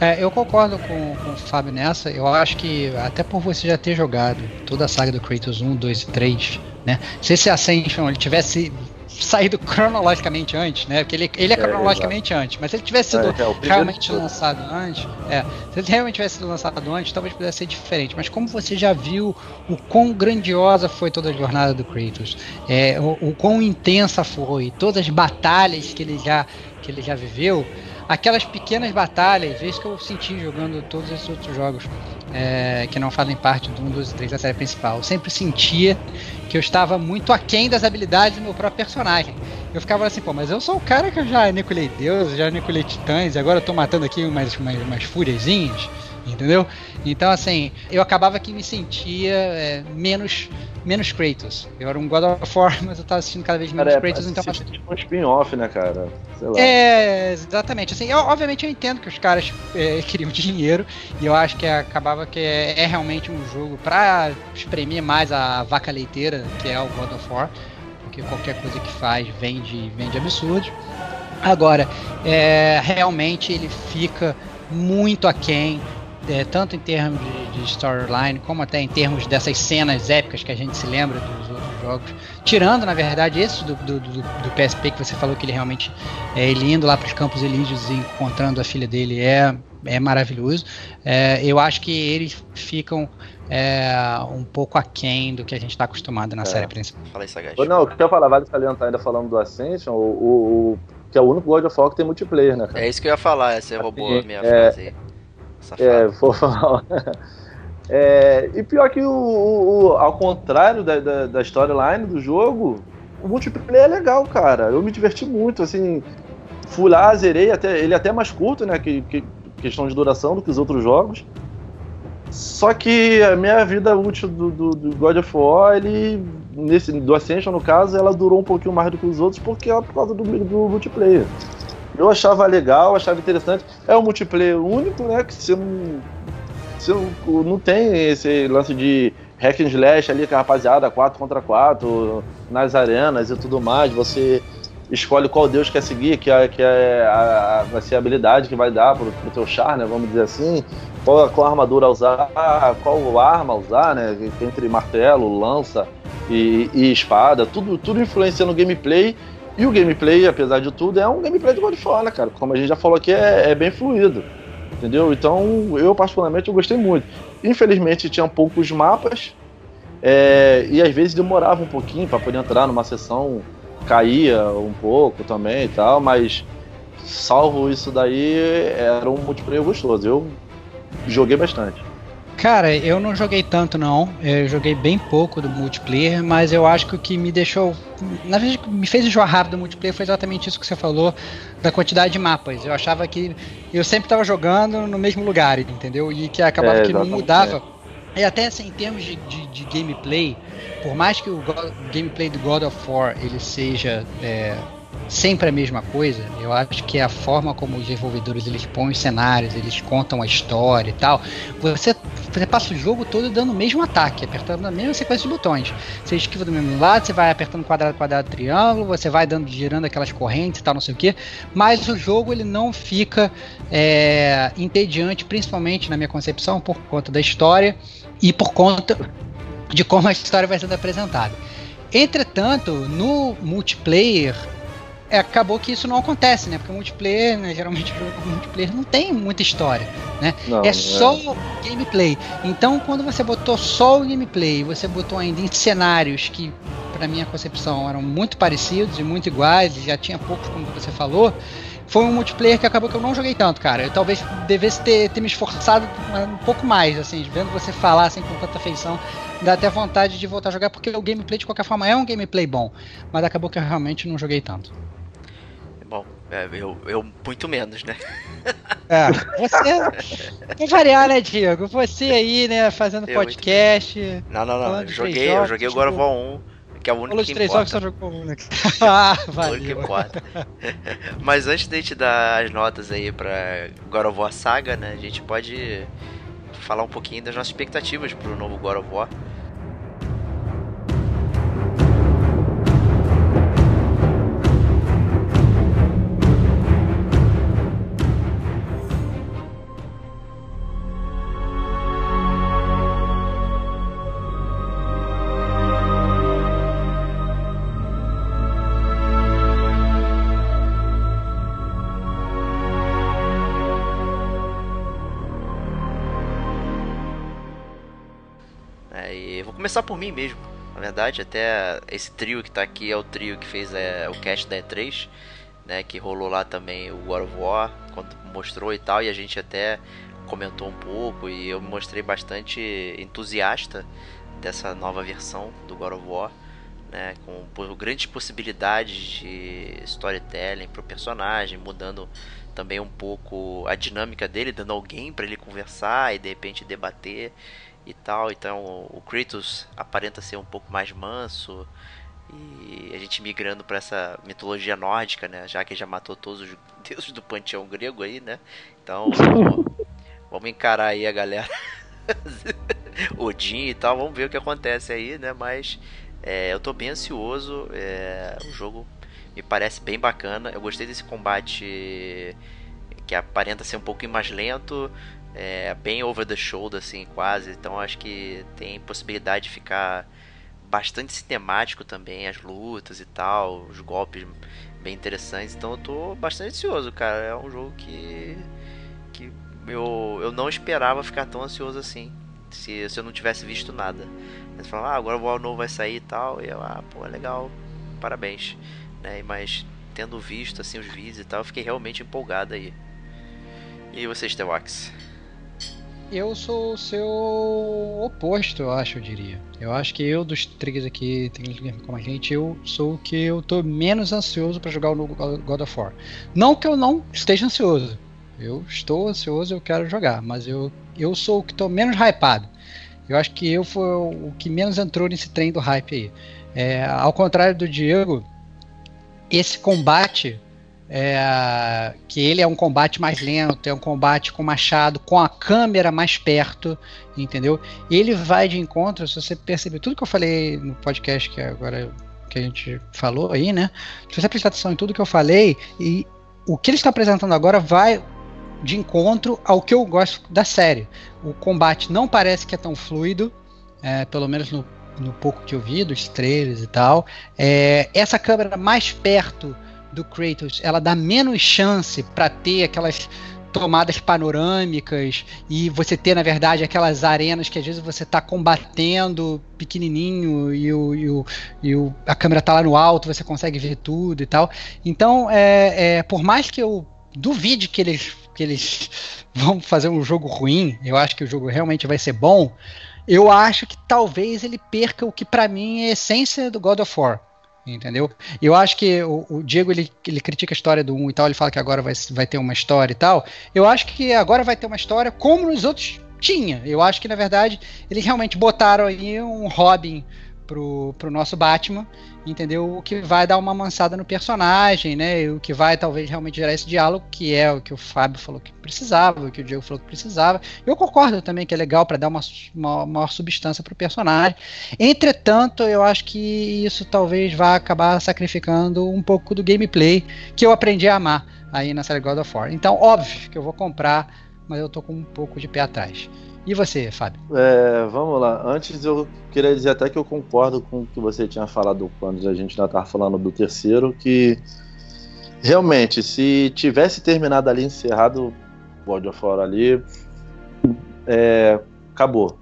É, eu concordo com, com o Fábio nessa. Eu acho que até por você já ter jogado toda a saga do Kratos 1, 2 e 3, né? Se esse Ascension ele tivesse saído cronologicamente antes, né? Porque ele, ele é, é cronologicamente antes, mas se ele tivesse sido é, é, realmente lançado antes, é, se ele realmente tivesse sido lançado antes, talvez pudesse ser diferente. Mas como você já viu o quão grandiosa foi toda a jornada do Kratos, é, o, o quão intensa foi, todas as batalhas que ele já que ele já viveu, aquelas pequenas batalhas, isso que eu senti jogando todos esses outros jogos é, que não fazem parte do 1, 2 e 3 da série principal. Eu sempre sentia que eu estava muito aquém das habilidades do meu próprio personagem. Eu ficava assim, pô, mas eu sou o cara que eu já aniquilei deuses, já aniquilei titãs, e agora eu tô matando aqui umas, umas, umas fúriazinhas, entendeu? Então, assim, eu acabava que me sentia é, menos menos Kratos. Eu era um God of War, mas eu tava assistindo cada vez menos cara, é, Kratos, então. Tipo um spin-off, né, cara? É, exatamente. Assim, eu, obviamente eu entendo que os caras é, queriam dinheiro e eu acho que acabava que é, é, realmente um jogo pra espremer mais a vaca leiteira, que é o God of War. porque qualquer coisa que faz vende, vende absurdo. Agora, é, realmente ele fica muito aquém, é, tanto em termos de, de storyline, como até em termos dessas cenas épicas que a gente se lembra dos outros jogos. Tirando, na verdade, esse do, do, do, do PSP que você falou que ele realmente é, ele indo lá para os Campos Elíseos e encontrando a filha dele é, é maravilhoso. É, eu acho que eles ficam é, um pouco aquém do que a gente está acostumado na É. série principal. Fala aí, Sagaz. Não, o que eu ia falar, vale salientar ainda falando do Ascension, o, o- o- que é o único God of War que tem multiplayer, né, cara? É isso que eu ia falar, você roubou a minha é, frase aí. Safado. É, vou falar. É, e pior que o, o- o- ao contrário da, da, da storyline do jogo, o multiplayer é legal, cara. Eu me diverti muito, assim. Fui lá, zerei, até, ele é até mais curto, né? Que, que- questão de duração do que os outros jogos. Só que a minha vida útil do, do, do God of War, ele. Nesse, do Ascension, no caso, ela durou um pouquinho mais do que os outros, porque é por causa do, do multiplayer. Eu achava legal, achava interessante. É um multiplayer único, né? Que você não. Você não, não tem esse lance de hack and slash ali com a rapaziada, 4 contra 4, nas arenas e tudo mais. Você escolhe qual deus quer seguir, que é, que é a, vai ser a habilidade que vai dar pro, pro teu char, né? Vamos dizer assim. Qual, qual armadura usar, qual arma usar, né? Entre martelo, lança e, e espada. Tudo, tudo influencia no gameplay. E o gameplay, apesar de tudo, é um gameplay de God of War, né, cara? Como a gente já falou aqui, é, é bem fluido. Entendeu? Então, eu particularmente eu gostei muito. Infelizmente, tinha poucos mapas. é, e às vezes demorava um pouquinho para poder entrar numa sessão, caía um pouco também e tal, mas salvo isso daí, era um multiplayer gostoso. Eu joguei bastante. Cara, eu não joguei tanto não, eu joguei bem pouco do multiplayer, mas eu acho que o que me deixou, na verdade, o que me fez enjoar rápido do multiplayer foi exatamente isso que você falou, da quantidade de mapas. Eu achava que eu sempre estava jogando no mesmo lugar, entendeu? E que acabava É, que não mudava. E até assim, em termos de, de- de gameplay, por mais que o go- gameplay do God of War ele seja é, sempre a mesma coisa, eu acho que a forma como os desenvolvedores eles põem os cenários, eles contam a história e tal, você, você passa o jogo todo dando o mesmo ataque, apertando a mesma sequência de botões. Você esquiva do mesmo lado, você vai apertando quadrado, quadrado, triângulo, você vai dando, girando aquelas correntes e tal, não sei o que. Mas o jogo ele não fica é, entediante, principalmente na minha concepção, por conta da história e por conta de como a história vai sendo apresentada. Entretanto, no multiplayer é, acabou que isso não acontece, né? Porque o multiplayer, né, geralmente o multiplayer não tem muita história, né? Não, é só o gameplay. Então, quando você botou só o gameplay, você botou ainda em cenários que, para minha concepção, eram muito parecidos e muito iguais, e já tinha poucos, como você falou, foi um multiplayer que acabou que eu não joguei tanto, cara. Eu talvez devesse ter, ter me esforçado um pouco mais, assim, vendo você falar assim com tanta afeição, dá até vontade de voltar a jogar, porque o gameplay, de qualquer forma, é um gameplay bom. Mas acabou que eu realmente não joguei tanto. É, eu, eu muito menos, né? É, você. Pra variar, né, Diego? Você aí, né, fazendo Eu, podcast. Não, não, não. Eu joguei, três eu jogos, joguei o tipo, God of War 1, que é o único Falou que três jogos, importa. só jogou um, né? ah, O valeu. importa. Mas antes de a gente dar as notas aí pra God of War Saga, né? A gente pode falar um pouquinho das nossas expectativas pro novo God of War. Mim mesmo. Na verdade, até esse trio que tá aqui é o trio que fez é, o cast da E3, né? Que rolou lá também o God of War, quando mostrou e tal, e a gente até comentou um pouco e eu me mostrei bastante entusiasta dessa nova versão do God of War, né? Com grandes possibilidades de storytelling pro personagem, mudando também um pouco a dinâmica dele, dando alguém para ele conversar e de repente debater e tal. Então o Kratos aparenta ser um pouco mais manso e a gente migrando para essa mitologia nórdica, né? Já que já matou todos os deuses do panteão grego aí, né? Então vamos, encarar aí a galera Odin e tal, vamos ver o que acontece aí, né? Mas É, eu tô bem ansioso. É, o jogo me parece bem bacana. Eu gostei desse combate que aparenta ser um pouquinho mais lento, é, bem over the shoulder, assim, quase. Então acho que tem possibilidade de ficar bastante cinemático também, as lutas e tal, os golpes bem interessantes. Então eu tô bastante ansioso, cara. É um jogo que, que eu, eu não esperava ficar tão ansioso assim. Se, se eu não tivesse visto nada. Eles falam, ah, agora o WoW novo vai sair e tal. E eu, ah, pô, é legal, parabéns. Né? Mas tendo visto assim os vídeos e tal, eu fiquei realmente empolgado aí. E você, Stevox? Eu sou o seu oposto, eu acho, eu diria. Eu acho que eu, dos três aqui, como a gente, eu sou o que eu tô menos ansioso para jogar o God of War. Não que eu não esteja ansioso. Eu estou ansioso, eu quero jogar, mas eu, eu sou o que tô menos hypado. Eu acho que eu fui o que menos entrou nesse trem do hype aí. É, ao contrário do Diego, esse combate é, que ele é um combate mais lento, é um combate com machado, com a câmera mais perto, entendeu? Ele vai de encontro, se você perceber tudo que eu falei no podcast que agora que a gente falou aí, né? Se você prestar atenção em tudo que eu falei e o que ele está apresentando agora vai de encontro ao que eu gosto da série. O combate não parece que é tão fluido, é, pelo menos no, no pouco que eu vi dos trailers e tal. É, essa câmera mais perto do Kratos, ela dá menos chance para ter aquelas tomadas panorâmicas e você ter, na verdade, aquelas arenas que às vezes você está combatendo pequenininho e, o, e, o, e o, a câmera tá lá no alto, você consegue ver tudo e tal. Então, é, é, por mais que eu duvide que eles, que eles vão fazer um jogo ruim, eu acho que o jogo realmente vai ser bom, eu acho que talvez ele perca o que para mim é a essência do God of War entendeu? Eu acho que o, o, Diego ele, ele critica a história do 1 e tal, ele fala que agora vai, vai ter uma história e tal. Eu acho que agora vai ter uma história como nos outros tinha. Eu acho que na verdade eles realmente botaram aí um Robin pro, pro nosso Batman entendeu? O que vai dar uma mansada no personagem, né? O que vai talvez realmente gerar esse diálogo, que é o que o Fábio falou que precisava, o que o Diego falou que precisava. Eu concordo também que é legal para dar uma, uma maior substância para o personagem. Entretanto, eu acho que isso talvez vá acabar sacrificando um pouco do gameplay que eu aprendi a amar aí na série God of War. Então, óbvio que eu vou comprar, mas eu tô com um pouco de pé atrás. E você, Fábio? É, vamos lá. Antes eu queria dizer até que eu concordo com o que você tinha falado quando a gente já estava falando do terceiro, que realmente, se tivesse terminado ali, encerrado God of War ali, é, acabou.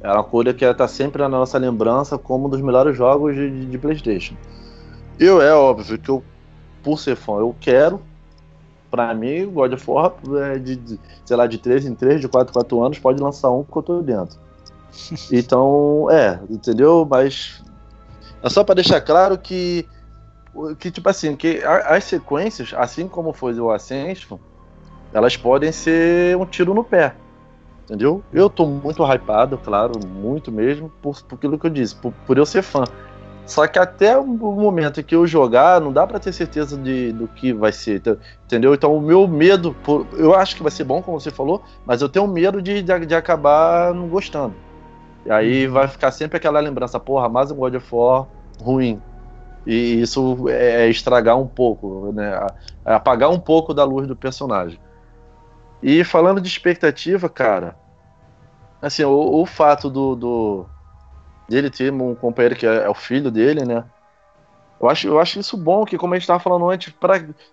É uma coisa que está sempre na nossa lembrança como um dos melhores jogos de, de, de Playstation. Eu, é óbvio que eu, por ser fã, eu quero Pra mim, God of War é de, de, sei lá, de 3 em 3, de 4 em 4 anos, pode lançar um que eu tô dentro. Então, é, entendeu? Mas é só para deixar claro que, que tipo assim, que as sequências, assim como foi o Ascension, elas podem ser um tiro no pé. Entendeu? Eu tô muito hypado, claro, muito mesmo, por, por aquilo que eu disse, por, por eu ser fã. Só que até o momento que eu jogar, não dá para ter certeza de, do que vai ser, entendeu? Então o meu medo, por, eu acho que vai ser bom, como você falou, mas eu tenho medo de, de, de acabar não gostando. E aí uhum. vai ficar sempre aquela lembrança, porra, mais um God of War ruim. E isso é, é estragar um pouco, né? É apagar um pouco da luz do personagem. E falando de expectativa, cara, assim, o, o fato do, do dele ter um companheiro que é, é, o filho dele, né? Eu acho, eu acho isso bom, que como a gente estava falando antes,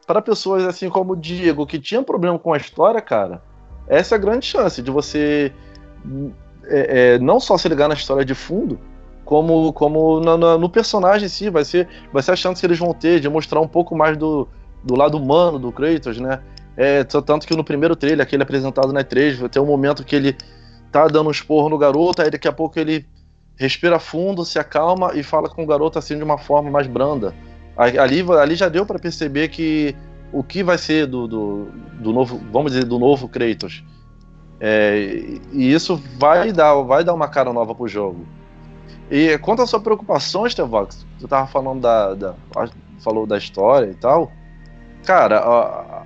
para pessoas assim como o Diego, que tinham problema com a história, cara, essa é a grande chance de você é, é, não só se ligar na história de fundo, como, como no, no, no, personagem em si, vai ser, vai ser a chance que eles vão ter de mostrar um pouco mais do, do lado humano do Kratos, né? É, tanto que no primeiro trailer, aquele apresentado na E3, vai ter um momento que ele tá dando um esporro no garoto, aí daqui a pouco ele respira fundo, se acalma e fala com o garoto assim de uma forma mais branda. Ali, ali já deu para perceber que o que vai ser do, do, do, novo, vamos dizer, do novo Kratos. É, e isso vai dar, vai dar uma cara nova pro jogo. E quanto à sua preocupação, Stevox, você tava falando da, da, falou da história e tal. Cara,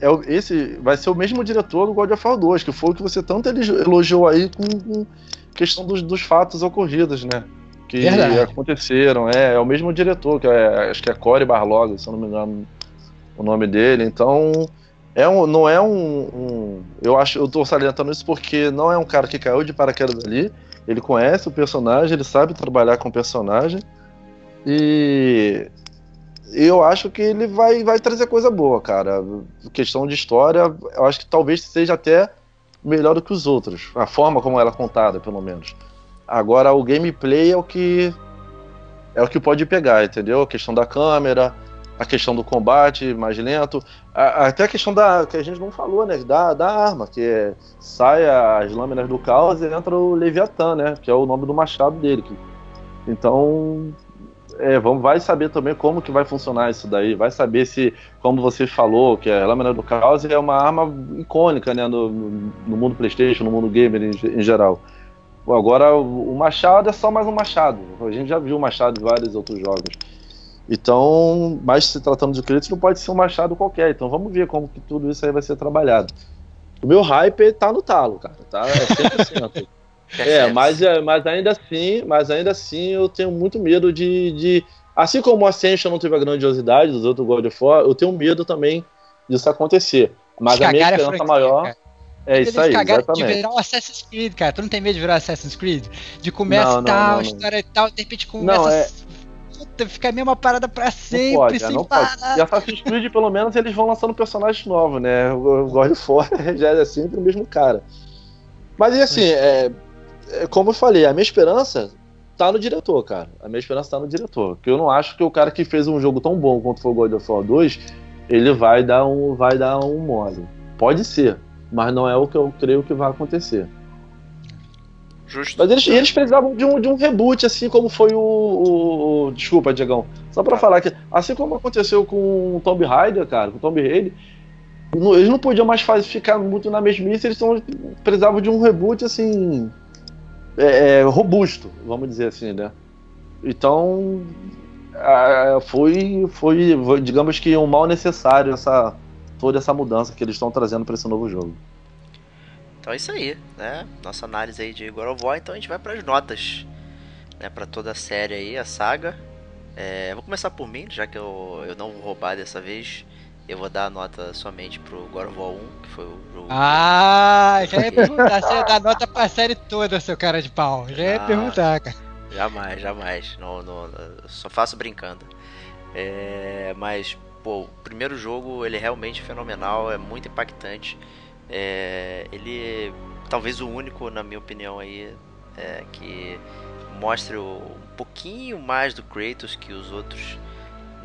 é, esse vai ser o mesmo diretor do God of War 2, que foi o que você tanto elogiou aí com, com questão dos, dos fatos ocorridos, né? que Verdade. aconteceram. É, é o mesmo diretor, que é, acho que é Corey Barlog, se eu não me engano o nome dele. Então, é um, não é um, um- Eu acho, eu tô salientando isso porque não é um cara que caiu de paraquedas ali. Ele conhece o personagem, ele sabe trabalhar com o personagem. E eu acho que ele vai, vai trazer coisa boa, cara. Questão de história, eu acho que talvez seja até melhor do que os outros. A forma como ela é contada, pelo menos. Agora o gameplay é o que é o que pode pegar, entendeu? A questão da câmera, a questão do combate mais lento, a- até a questão da que a gente não falou, né? Da, da arma, que é, sai as lâminas do caos e entra o Leviatã, né? Que é o nome do machado dele. que- então, é, vamos, vai saber também como que vai funcionar isso daí. Vai saber se, como você falou, que a lâmina do caos é uma arma icônica, né? No, no mundo PlayStation, no mundo gamer em, em geral. Agora, o machado é só mais um machado. A gente já viu o machado em vários outros jogos. Então, mas se tratando de Kratos, não pode ser um machado qualquer. Então vamos ver como que tudo isso aí vai ser trabalhado. O meu hype tá no talo, cara. Tá? É 100%. É, mas, é, mas ainda assim, mas ainda assim eu tenho muito medo de, de- assim como o Ascension não teve a grandiosidade dos outros God of War, eu tenho medo também disso acontecer. Mas a minha esperança franquia, maior cara. é isso aí, cagaram de exatamente. virar o Assassin's Creed, cara. Tu não tem medo de virar Assassin's Creed? De começa Não, e não, tal, não, história e tal, de repente começa. Não, é- Puta, fica a mesma parada pra sempre, pode, é, sem não pode. parar. E Assassin's Creed, pelo menos, eles vão lançando personagens novos, né? O God of War já é sempre o mesmo cara. Mas e assim, é, como eu falei, a minha esperança tá no diretor, cara. A minha esperança tá no diretor. Porque eu não acho que o cara que fez um jogo tão bom quanto foi o God of War 2, ele vai dar um, vai dar um mole. Pode ser, mas não é o que eu creio que vai acontecer. Justo. Mas eles, eles precisavam de um, de um reboot, assim como foi o. o- o- desculpa, Diegão. Só pra falar que, assim como aconteceu com o Tomb Raider, cara, com o Tomb Raider, eles não podiam mais ficar muito na mesmice, eles precisavam de um reboot, assim. É, é, robusto, vamos dizer assim, né? Então. ah, foi, foi, digamos que, um mal necessário essa, toda essa mudança que eles estão trazendo pra esse novo jogo. Então é isso aí, né? Nossa análise aí de God of War, então a gente vai para as notas, né? Para toda a série aí, a saga. É, vou começar por mim, já que eu, eu não vou roubar dessa vez. Eu vou dar a nota somente pro God of War 1, que foi o jogo. Ah, já ia perguntar. Você ia dar nota pra série toda, seu cara de pau. Já ia Ah. perguntar, cara. Jamais, jamais. Não, não, só faço brincando. É, mas, pô, o primeiro jogo ele é realmente fenomenal, é muito impactante. É, ele talvez o único, na minha opinião, aí, é, que mostra um pouquinho mais do Kratos que os outros,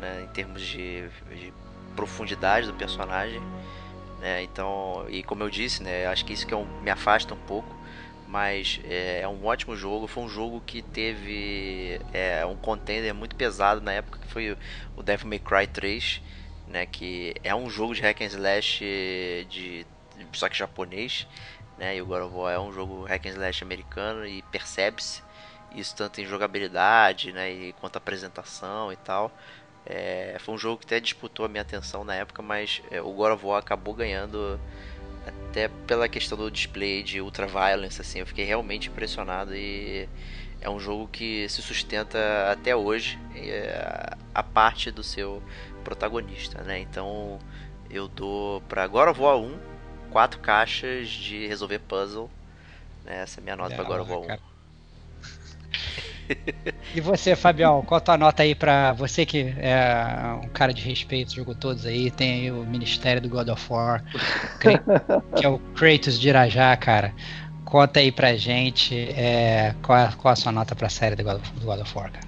né, em termos de, de profundidade do personagem. né, então, e como eu disse, né, acho que isso que é me afasta um pouco mas é, é um ótimo jogo. Foi um jogo que teve é, um contender muito pesado na época, que foi o- Devil May Cry 3, né, que é um jogo de hack and slash de só que japonês, né, e o God of War é um jogo hack and slash americano e percebe-se isso tanto em jogabilidade, né, e quanto apresentação e tal. É, foi um jogo que até disputou a minha atenção na época, mas é, o God of War acabou ganhando até pela questão do display de ultra violence, assim, eu fiquei realmente impressionado e é um jogo que se sustenta até hoje é, a parte do seu protagonista, né? Então eu dou pra God of War 1 quatro caixas de resolver puzzle. Né? Essa é a minha nota pra God of War 1. E você, Fabião, qual a tua nota aí pra você que é um cara de respeito, jogou todos aí, tem aí o Ministério do God of War, que é o Kratos de Irajá, cara. Conta aí pra gente é, qual, é, qual a sua nota pra série do God of, do God of War, cara.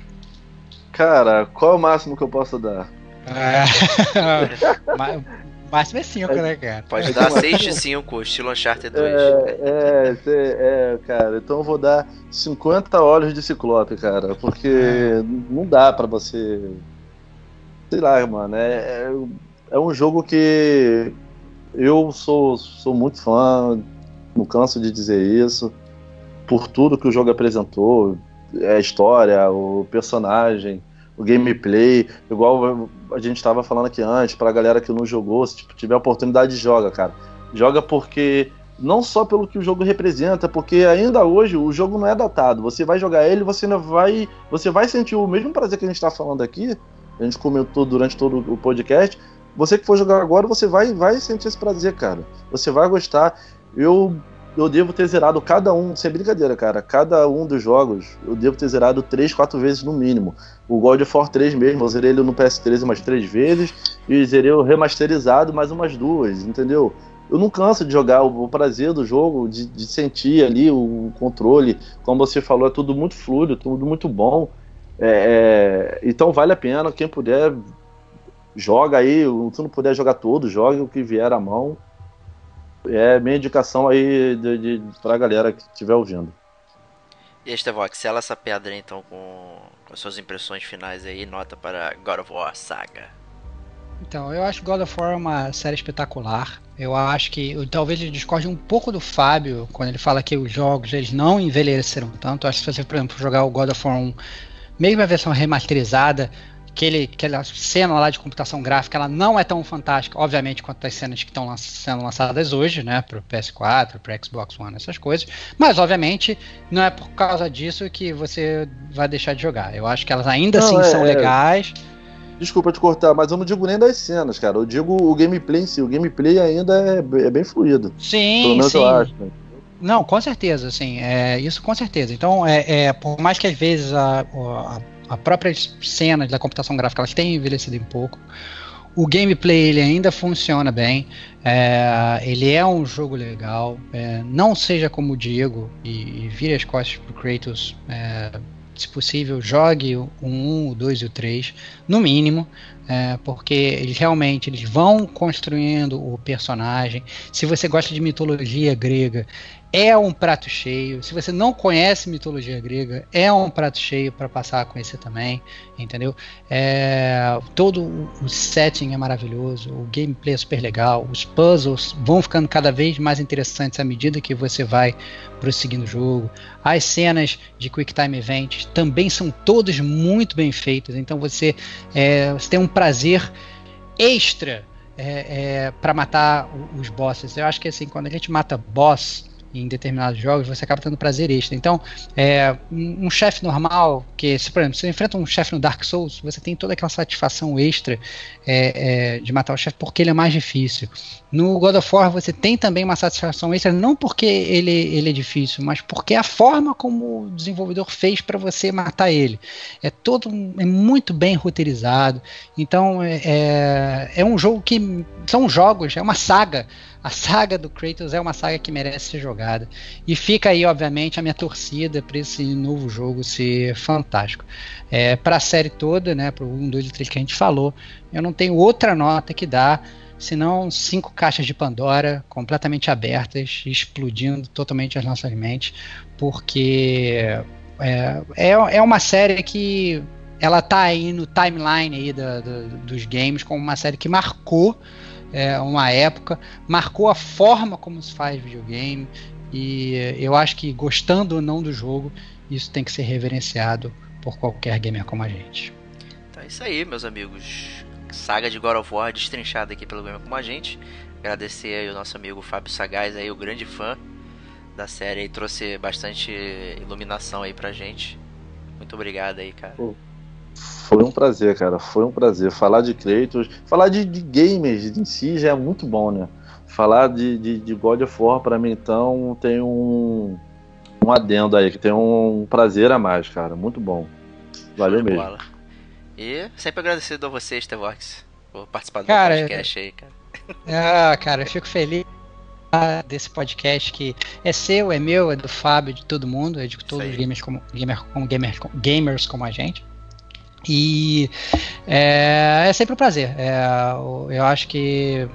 Cara, qual é o máximo que eu posso dar? É, máximo é 5, né, cara? Pode dar 6 de 5, estilo Uncharted 2. É, é, cê- é, cara, então eu vou dar 50 olhos de ciclope, cara, porque não dá pra você. Sei lá, mano, é, é, é um jogo que eu sou, sou muito fã, não canso de dizer isso, por tudo que o jogo apresentou, é a história, o personagem, o gameplay, igual a gente estava falando aqui antes, pra galera que não jogou, se tipo, tiver oportunidade, joga, cara. Joga porque Não só pelo que o jogo representa, porque ainda hoje o jogo não é datado. Você vai jogar ele, você ainda vai, você vai sentir o mesmo prazer que a gente está falando aqui. A gente comentou durante todo o podcast. Você que for jogar agora, você vai, vai sentir esse prazer, cara. Você vai gostar. Eu eu devo ter zerado cada um, sem brincadeira, cara. Cada um dos jogos eu devo ter zerado 3, 4 vezes no mínimo. O God of War 3 mesmo, eu zerei ele no PS3 umas 3 vezes e zerei o remasterizado mais umas duas, entendeu? Eu não canso de jogar o, prazer do jogo, de, de, sentir ali o controle. Como você falou, é tudo muito fluido, tudo muito bom. É, é, então vale a pena, quem puder, joga aí. Se não puder jogar todo, jogue o que vier à mão é minha indicação aí de, de, pra galera que estiver ouvindo. E Estevox, sela essa pedra então com, com as suas impressões finais aí, nota para God of War Saga. Então, eu acho God of War uma série espetacular. Eu acho que eu, talvez ele discorde um pouco do Fábio quando ele fala que os jogos eles não envelheceram tanto. Eu acho que se você, por exemplo, jogar o God of War 1, mesmo a versão remasterizada, aquele, aquela cena lá de computação gráfica ela não é tão fantástica, obviamente, quanto as cenas que estão sendo lançadas hoje, né, para o PS4, para o Xbox One, essas coisas. Mas, obviamente, não é por causa disso que você vai deixar de jogar. Eu acho que elas ainda não, assim é, são é. legais. Desculpa te cortar, mas eu não digo nem das cenas, cara. Eu digo o gameplay em si. O gameplay ainda é, é bem fluido. Sim, Pelo menos sim. eu acho. Né? Não, com certeza, assim, é, isso com certeza. Então, é, é, por mais que às vezes a, a a própria cena da computação gráfica elas têm envelhecido um pouco. O gameplay ele ainda funciona bem. É, ele é um jogo legal. É, não seja como o Diego e, e vire as costas pro Kratos. É, se possível, jogue o 1, o 2 e o 3, no mínimo, é, porque eles realmente eles vão construindo o personagem. Se você gosta de mitologia grega, é um prato cheio. Se você não conhece mitologia grega, é um prato cheio para passar a conhecer também, entendeu? É, todo o setting é maravilhoso, o gameplay é super legal, os puzzles vão ficando cada vez mais interessantes à medida que você vai prosseguindo o jogo. As cenas de Quick Time Events também são todas muito bem feitas, então você, é, você tem um prazer extra é, é, para matar os bosses. Eu acho que assim, quando a gente mata boss em determinados jogos, você acaba tendo prazer extra. Então, é, um, um chefe normal, que, se, por exemplo, você enfrenta um chefe no Dark Souls, você tem toda aquela satisfação extra é, é, de matar o chefe porque ele é mais difícil. No God of War você tem também uma satisfação extra, não porque ele, ele é difícil, mas porque a forma como o desenvolvedor fez para você matar ele. É todo é muito bem roteirizado. Então é, é, é um jogo que são jogos, é uma saga a saga do Kratos é uma saga que merece ser jogada. E fica aí, obviamente, a minha torcida para esse novo jogo ser fantástico. É, para a série toda, né, para o 1, 2 e 3 que a gente falou, eu não tenho outra nota que dar senão cinco caixas de Pandora completamente abertas, explodindo totalmente as nossas mentes, porque é, é, é uma série que ela tá aí no timeline aí dos games como uma série que marcou é, uma época, marcou a forma como se faz videogame e eu acho que gostando ou não do jogo, isso tem que ser reverenciado por qualquer gamer como a gente. Então é isso aí, meus amigos. Saga de God of War destrinchada aqui pelo gamer como a gente. Agradecer aí o nosso amigo Fábio Sagaz aí, o grande fã da série e trouxe bastante iluminação aí pra gente. Muito obrigado aí, cara. Pô. Foi um prazer, cara. Foi um prazer. Falar de Kratos, falar de, de gamers em si já é muito bom, né? Falar de, de, de God of War pra mim, então, tem um, um adendo aí, que tem um prazer a mais, cara. Muito bom. Valeu mesmo. Bola. E sempre agradecido a você, Stevox, por participar do cara, podcast aí, cara. Ah, cara, eu fico feliz desse podcast que é seu, é meu, é do Fábio, de todo mundo, é de todos os gamers como, gamer, como gamers, gamers como a gente. E é, é sempre um prazer. É, eu acho que,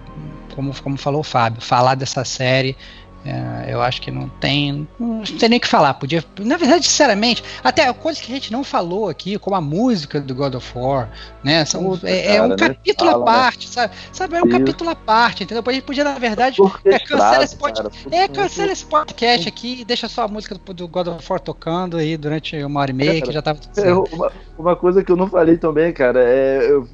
como, como falou o Fábio, falar dessa série é, eu acho que não tem. Não tem nem o que falar. Podia. Na verdade, sinceramente, até coisas que a gente não falou aqui, como a música do God of War, né? São, Puta, é, cara, é, um capítulo à né? parte, né? sabe? Sabe, é um Isso. capítulo à parte, entendeu? A gente podia, na verdade, é, cancela, esse, pod... é, cancela esse podcast aqui e deixa só a música do, do, God of War tocando aí durante uma hora e meia, cara, que já tava tudo é, uma, uma, coisa que eu não falei também, cara, é. Eu,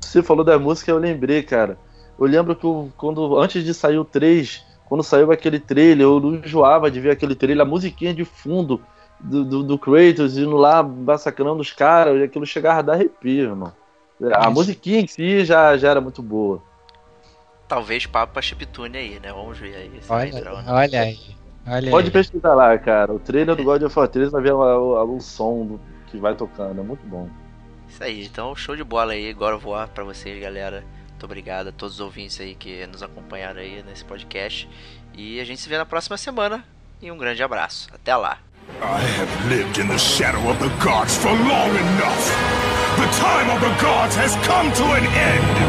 você falou da música, eu lembrei, cara. Eu lembro que eu, quando antes de sair o 3 quando saiu aquele trailer, eu não enjoava de ver aquele trailer, a musiquinha de fundo do, do, do Kratos indo lá massacrando os caras, e aquilo chegava a dar arrepio, irmão. A musiquinha em si já, já era muito boa. Talvez papo pra Chiptune aí, né? Vamos ver aí. Olha, olha aí. Olha Pode aí. pesquisar lá, cara. O trailer do God of War 3 vai ver o, o som do- que vai tocando, é muito bom. Isso aí, então show de bola aí, agora voar pra vocês, galera. Muito obrigado a todos os ouvintes aí que nos acompanharam aí nesse podcast. E a gente se vê na próxima semana. E um grande abraço. Até lá. I have lived in the shadow of the gods for long enough. The time of the gods has come to an end.